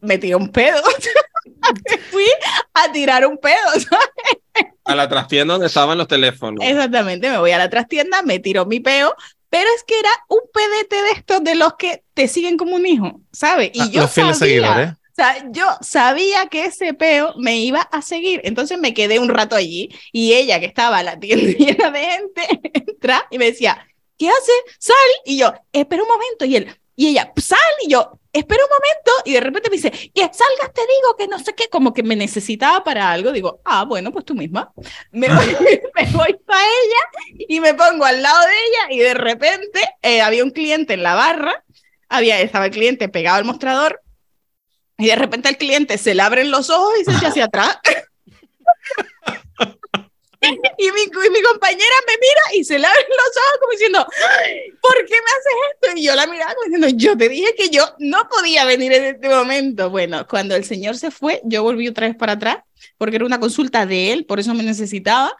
me tiré un pedo. [LAUGHS] me fui a tirar un pedo. ¿sabes? A la trastienda donde estaban los teléfonos. Exactamente, me voy a la trastienda, me tiro mi peo, pero es que era un pedete de estos de los que te siguen como un hijo, ¿sabes? Y Ah, yo los fieles sabía, seguidores. o sea, yo sabía que ese peo me iba a seguir, entonces me quedé un rato allí y ella que estaba la tienda [LAUGHS] llena de gente entra y me decía, ¿qué hace? Sal y yo, espera un momento y él y ella, sal y yo, espera un momento y de repente me dice, que salgas te digo que no sé qué, como que me necesitaba para algo, digo, ah, bueno, pues tú misma. Me voy, [LAUGHS] [LAUGHS] me voy para ella y me pongo al lado de ella y de repente eh, había un cliente en la barra, había, estaba el cliente pegado al mostrador y de repente al cliente se le abren los ojos y se echa hacia [LAUGHS] atrás. Y mi, y mi compañera me mira y se le abren los ojos como diciendo, ¿por qué me haces esto? Y yo la miraba como diciendo, yo te dije que yo no podía venir en este momento. Bueno, cuando el señor se fue, yo volví otra vez para atrás, porque era una consulta de él, por eso me necesitaba.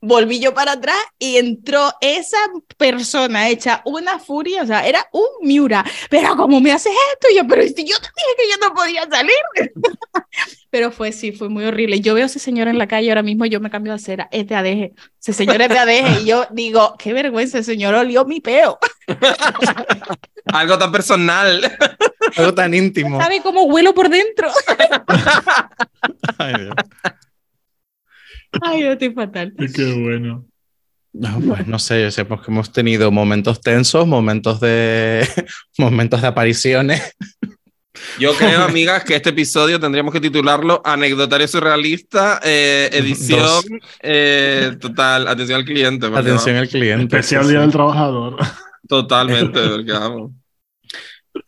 Volví yo para atrás y entró esa persona hecha una furia, o sea, era un Miura. Pero ¿cómo me haces esto? Y yo, pero si yo te dije que yo no podía salir. [LAUGHS] Pero fue, sí, fue muy horrible. Yo veo a ese señor en la calle ahora mismo, yo me cambio de acera, es de adeje. Ese señor es de adeje. Y yo digo, qué vergüenza, el señor olió mi peo. [LAUGHS] Algo tan personal. [LAUGHS] Algo tan íntimo. ¿Sabe cómo huelo por dentro? [LAUGHS] Ay, Dios. Ay, yo estoy fatal. Qué bueno. No, pues no sé, yo sé pues, que hemos tenido momentos tensos, momentos de momentos de apariciones. Yo [LAUGHS] creo, amigas, que este episodio tendríamos que titularlo Anecdotario Surrealista, eh, edición eh, total, atención al cliente. Atención al cliente. Especial Día del Trabajador. Totalmente, [LAUGHS] porque vamos.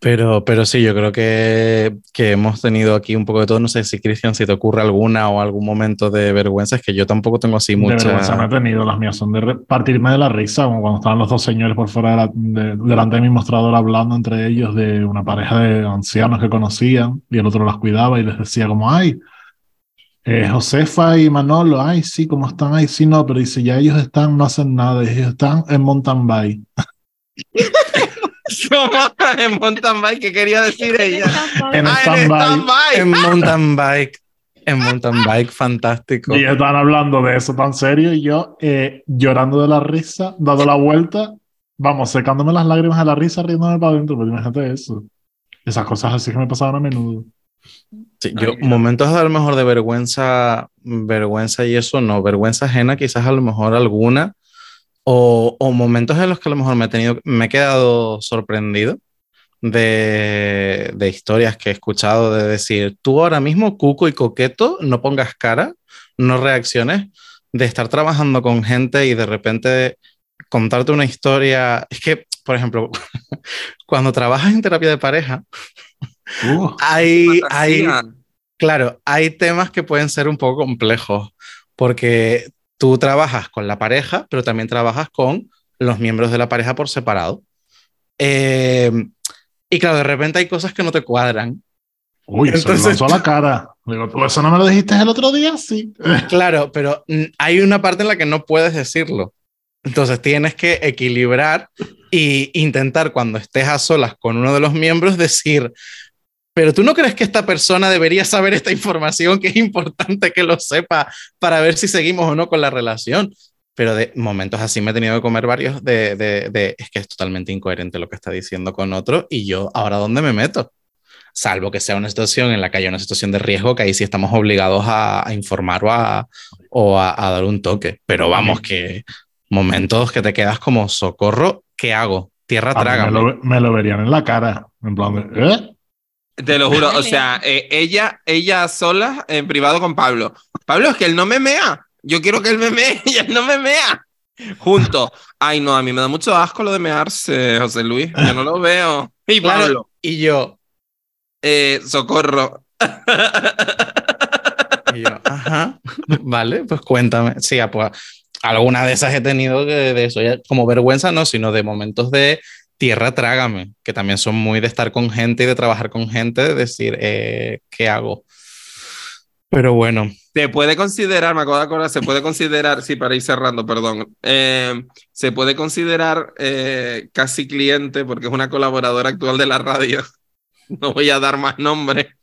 Pero, pero sí, yo creo que, que hemos tenido aquí un poco de todo. No sé si, Cristian, si te ocurre alguna o algún momento de vergüenza, es que yo tampoco tengo así De vergüenza no he tenido. Las mías son de partirme de la risa, como cuando estaban los dos señores por fuera de la- de- delante de mi mostrador hablando entre ellos de una pareja de ancianos que conocían y el otro las cuidaba y les decía como, ay, Eh, Josefa y Manolo, ay, sí, ¿cómo están? Ay, sí, no, pero dice, ya ellos están, no hacen nada, ellos están en mountain bike. [LAUGHS] en mountain bike, ¿qué quería decir ella? En Ah, stand-by. stand-by. En mountain bike. En mountain bike, fantástico. Y están hablando de eso tan serio y yo eh, llorando de la risa, dando la vuelta, vamos, secándome las lágrimas de la risa, riéndome para adentro, pero imagínate eso. Esas cosas así que me pasaban a menudo. Sí, yo, momentos a lo mejor de vergüenza, vergüenza y eso no, vergüenza ajena, quizás a lo mejor alguna, o, o momentos en los que a lo mejor me he tenido, me he quedado sorprendido de, de historias que he escuchado de decir, tú ahora mismo, cuco y coqueto, no pongas cara, no reacciones, de estar trabajando con gente y de repente contarte una historia. Es que, por ejemplo, [LAUGHS] cuando trabajas en terapia de pareja, Uh, [LAUGHS] hay, hay. Claro, hay temas que pueden ser un poco complejos porque tú trabajas con la pareja, pero también trabajas con los miembros de la pareja por separado. Eh, y claro, de repente hay cosas que no te cuadran. uy, se Entonces- me lanzó a la cara. Digo, ¿tú eso no me lo dijiste el otro día? Sí. [LAUGHS] Claro, pero mm, hay una parte en la que no puedes decirlo. Entonces tienes que equilibrar e intentar cuando estés a solas con uno de los miembros decir, pero tú no crees que esta persona debería saber esta información, que es importante que lo sepa para ver si seguimos o no con la relación. Pero de momentos así me he tenido que comer varios de, de, de es que es totalmente incoherente lo que está diciendo con otro y yo, ¿ahora dónde me meto? Salvo que sea una situación en la que haya una situación de riesgo, que ahí sí estamos obligados a, a informar o, a, o a, a dar un toque. Pero vamos, que momentos que te quedas como socorro, ¿qué hago? Tierra A mí me, me lo verían en la cara. En plan de, ¿eh? Te lo juro, o sea, [LAUGHS] eh, ella, ella sola en privado con Pablo. Pablo, es que él no me mea. Yo quiero que él me mee [LAUGHS] y él no me mea. Juntos. Ay, no, a mí me da mucho asco lo de mearse, José Luis. Yo no lo veo. Y Claro. Pablo, Y yo, eh, socorro. y yo, ajá, vale, pues cuéntame. Sí, pues alguna de esas he tenido de eso, ya, como vergüenza no, sino de momentos de tierra trágame, que también son muy de estar con gente y de trabajar con gente, de decir, eh, ¿qué hago? Pero bueno, Se puede considerar, me acabo de acordar, se puede considerar, sí, para ir cerrando, perdón, eh, se puede considerar eh, casi cliente porque es una colaboradora actual de la radio. [LAUGHS] No voy a dar más nombre.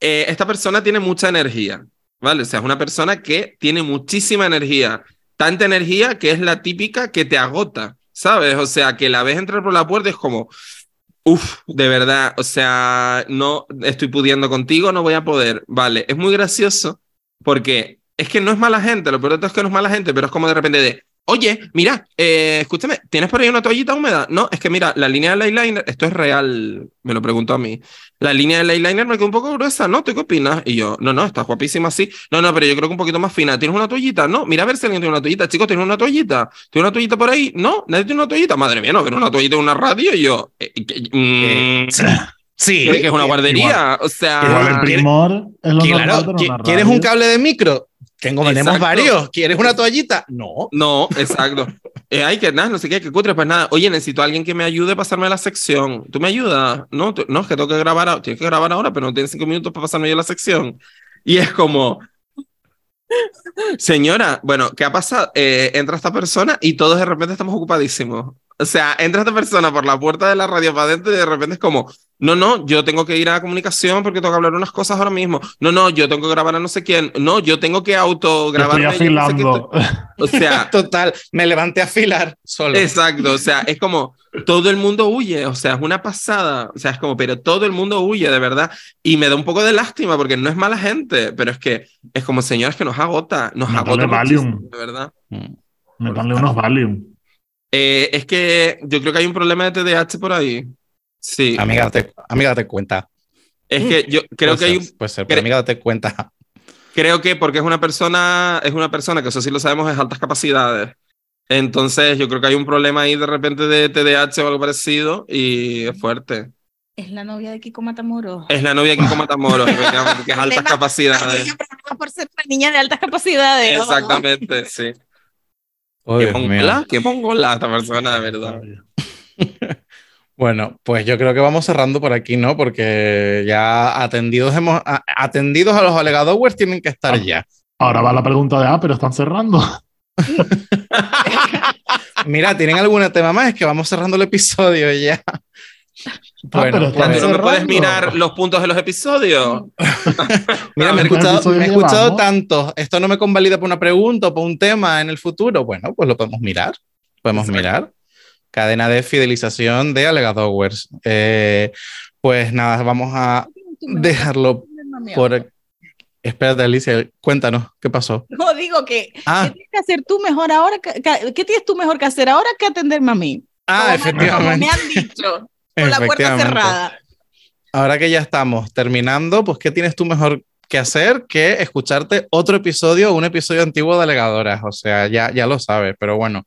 Eh, esta persona tiene mucha energía, ¿vale? O sea, es una persona que tiene muchísima energía, tanta energía que es la típica que te agota, ¿sabes? O sea, que la ves entrar por la puerta es como, Uf, de verdad, o sea, no estoy pudiendo contigo, no voy a poder. Vale, es muy gracioso porque es que no es mala gente, lo peor de todo es que no es mala gente, pero es como de repente de, oye, mira, eh, escúchame, ¿tienes por ahí una toallita húmeda? No, es que mira, la línea del eyeliner, esto es real, me lo preguntó a mí, la línea del eyeliner me quedó un poco gruesa, ¿no? ¿Tú qué opinas? Y yo, no, no, está guapísima así. No, no, pero yo creo que un poquito más fina. ¿Tienes una toallita? No, mira a ver si alguien tiene una toallita. Chicos, ¿tienes una toallita? ¿Tienes una toallita por ahí? No, nadie tiene una toallita. Madre mía, no, pero una toallita en una radio y yo, eh, que- mm, sí, que es una guardería, o sea... Igual el primor es lo claro, normal, pero ¿qui- una ¿quieres un cable de micro? Tengo, tenemos varios. ¿Quieres una toallita? No. No, exacto. [LAUGHS] Eh, ay, que nada, no sé qué, que cutre, pues nada. Oye, necesito a alguien que me ayude a pasarme la sección. ¿Tú me ayudas? No, tú- no, es que tengo que grabar, tienes que grabar ahora, pero no tienes cinco minutos para pasarme yo la sección. Y es como, señora, bueno, ¿qué ha pasado? Eh, entra esta persona y todos de repente estamos ocupadísimos. O sea, entra esta persona por la puerta de la radio para adentro y de repente es como, no, no, yo tengo que ir a comunicación porque tengo que hablar unas cosas ahora mismo. No, no, yo tengo que grabar a no sé quién. No, yo tengo que autograbar. estoy afilando. [LAUGHS] O sea, [LAUGHS] Total, me levanté a afilar solo. Exacto, o sea, es como todo el mundo huye, o sea, es una pasada, o sea, es como, pero todo el mundo huye, de verdad, y me da un poco de lástima porque no es mala gente, pero es que es como, señores, que nos agota, nos Métale agota Valium. de verdad. Mm. Metanle unos Valium. Eh, es que yo creo que hay un problema de TDAH por ahí. Sí, Amiga, date, amiga, date cuenta. es que yo creo Puede que hay ser, un, puede ser, pero amiga, date cuenta. creo que porque es una persona, es una persona que eso sí lo sabemos, es altas capacidades. Entonces, yo creo que hay un problema ahí de repente de TDAH o algo parecido y es fuerte. Es la novia de Kiko Matamoros. Es la novia de Kiko Matamoros, que es [LAUGHS] altas capacidades. Por ser una niña de altas capacidades. Exactamente, sí. Oh, qué mongola, qué mongola esta persona, de verdad. Bueno, pues yo creo que vamos cerrando por aquí, ¿no? Porque ya atendidos hemos a- atendidos a los alegadores tienen que estar Ah. ya. Ahora va la pregunta de, ah, pero están cerrando. [LAUGHS] Mira, ¿tienen algún tema más? Es que vamos cerrando el episodio ya. Ah, pero pues, ¿Tú no me puedes mirar los puntos de los episodios? [LAUGHS] Mira, me he ¿Cuántos escuchado, me he escuchado tantos. Esto no me convalida por una pregunta o por un tema en el futuro. Bueno, pues lo podemos mirar. Podemos Exacto. mirar. Cadena de fidelización de Alegadowers. Eh, pues nada, vamos a dejarlo por. Espérate, Alicia, cuéntanos, ¿qué pasó? No, digo que, Ah, ¿qué tienes que hacer tú mejor ahora? que- ¿Qué tienes tú mejor que hacer ahora que atenderme a mí? ah Como me- Como me efectivamente. han dicho, con la puerta efectivamente. cerrada. Ahora que ya estamos terminando, pues ¿qué tienes tú mejor que hacer que escucharte otro episodio, un episodio antiguo de Alegadoras? O sea, ya, ya lo sabes, pero bueno.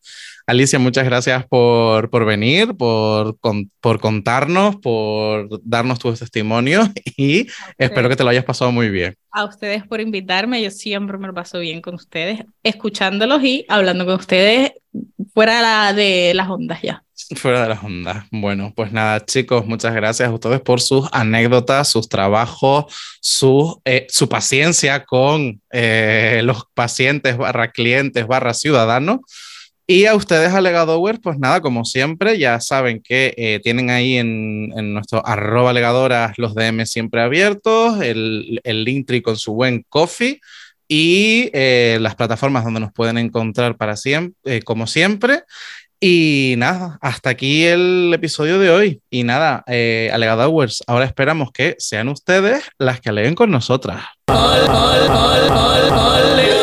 Alicia, muchas gracias por, por venir, por, con- por contarnos, por darnos tus testimonios [LAUGHS] y espero que te lo hayas pasado muy bien. A ustedes por invitarme, yo siempre me lo paso bien con ustedes, escuchándolos y hablando con ustedes fuera la- de las ondas ya. Fuera de las ondas. Bueno, pues nada, chicos, muchas gracias a ustedes por sus anécdotas, sus trabajos, su, eh, su paciencia con eh, los pacientes barra clientes barra ciudadanos. Y a ustedes, Alegadowers, pues nada, como siempre, ya saben que eh, tienen ahí en, en nuestro arroba legadoras los DM siempre abiertos, el, el Linktree con su buen coffee y eh, las plataformas donde nos pueden encontrar para siempre, como siempre. Y nada, hasta aquí el episodio de hoy. Y nada, eh, Alegadowers, ahora esperamos que sean ustedes las que aleguen con nosotras. Alegadores.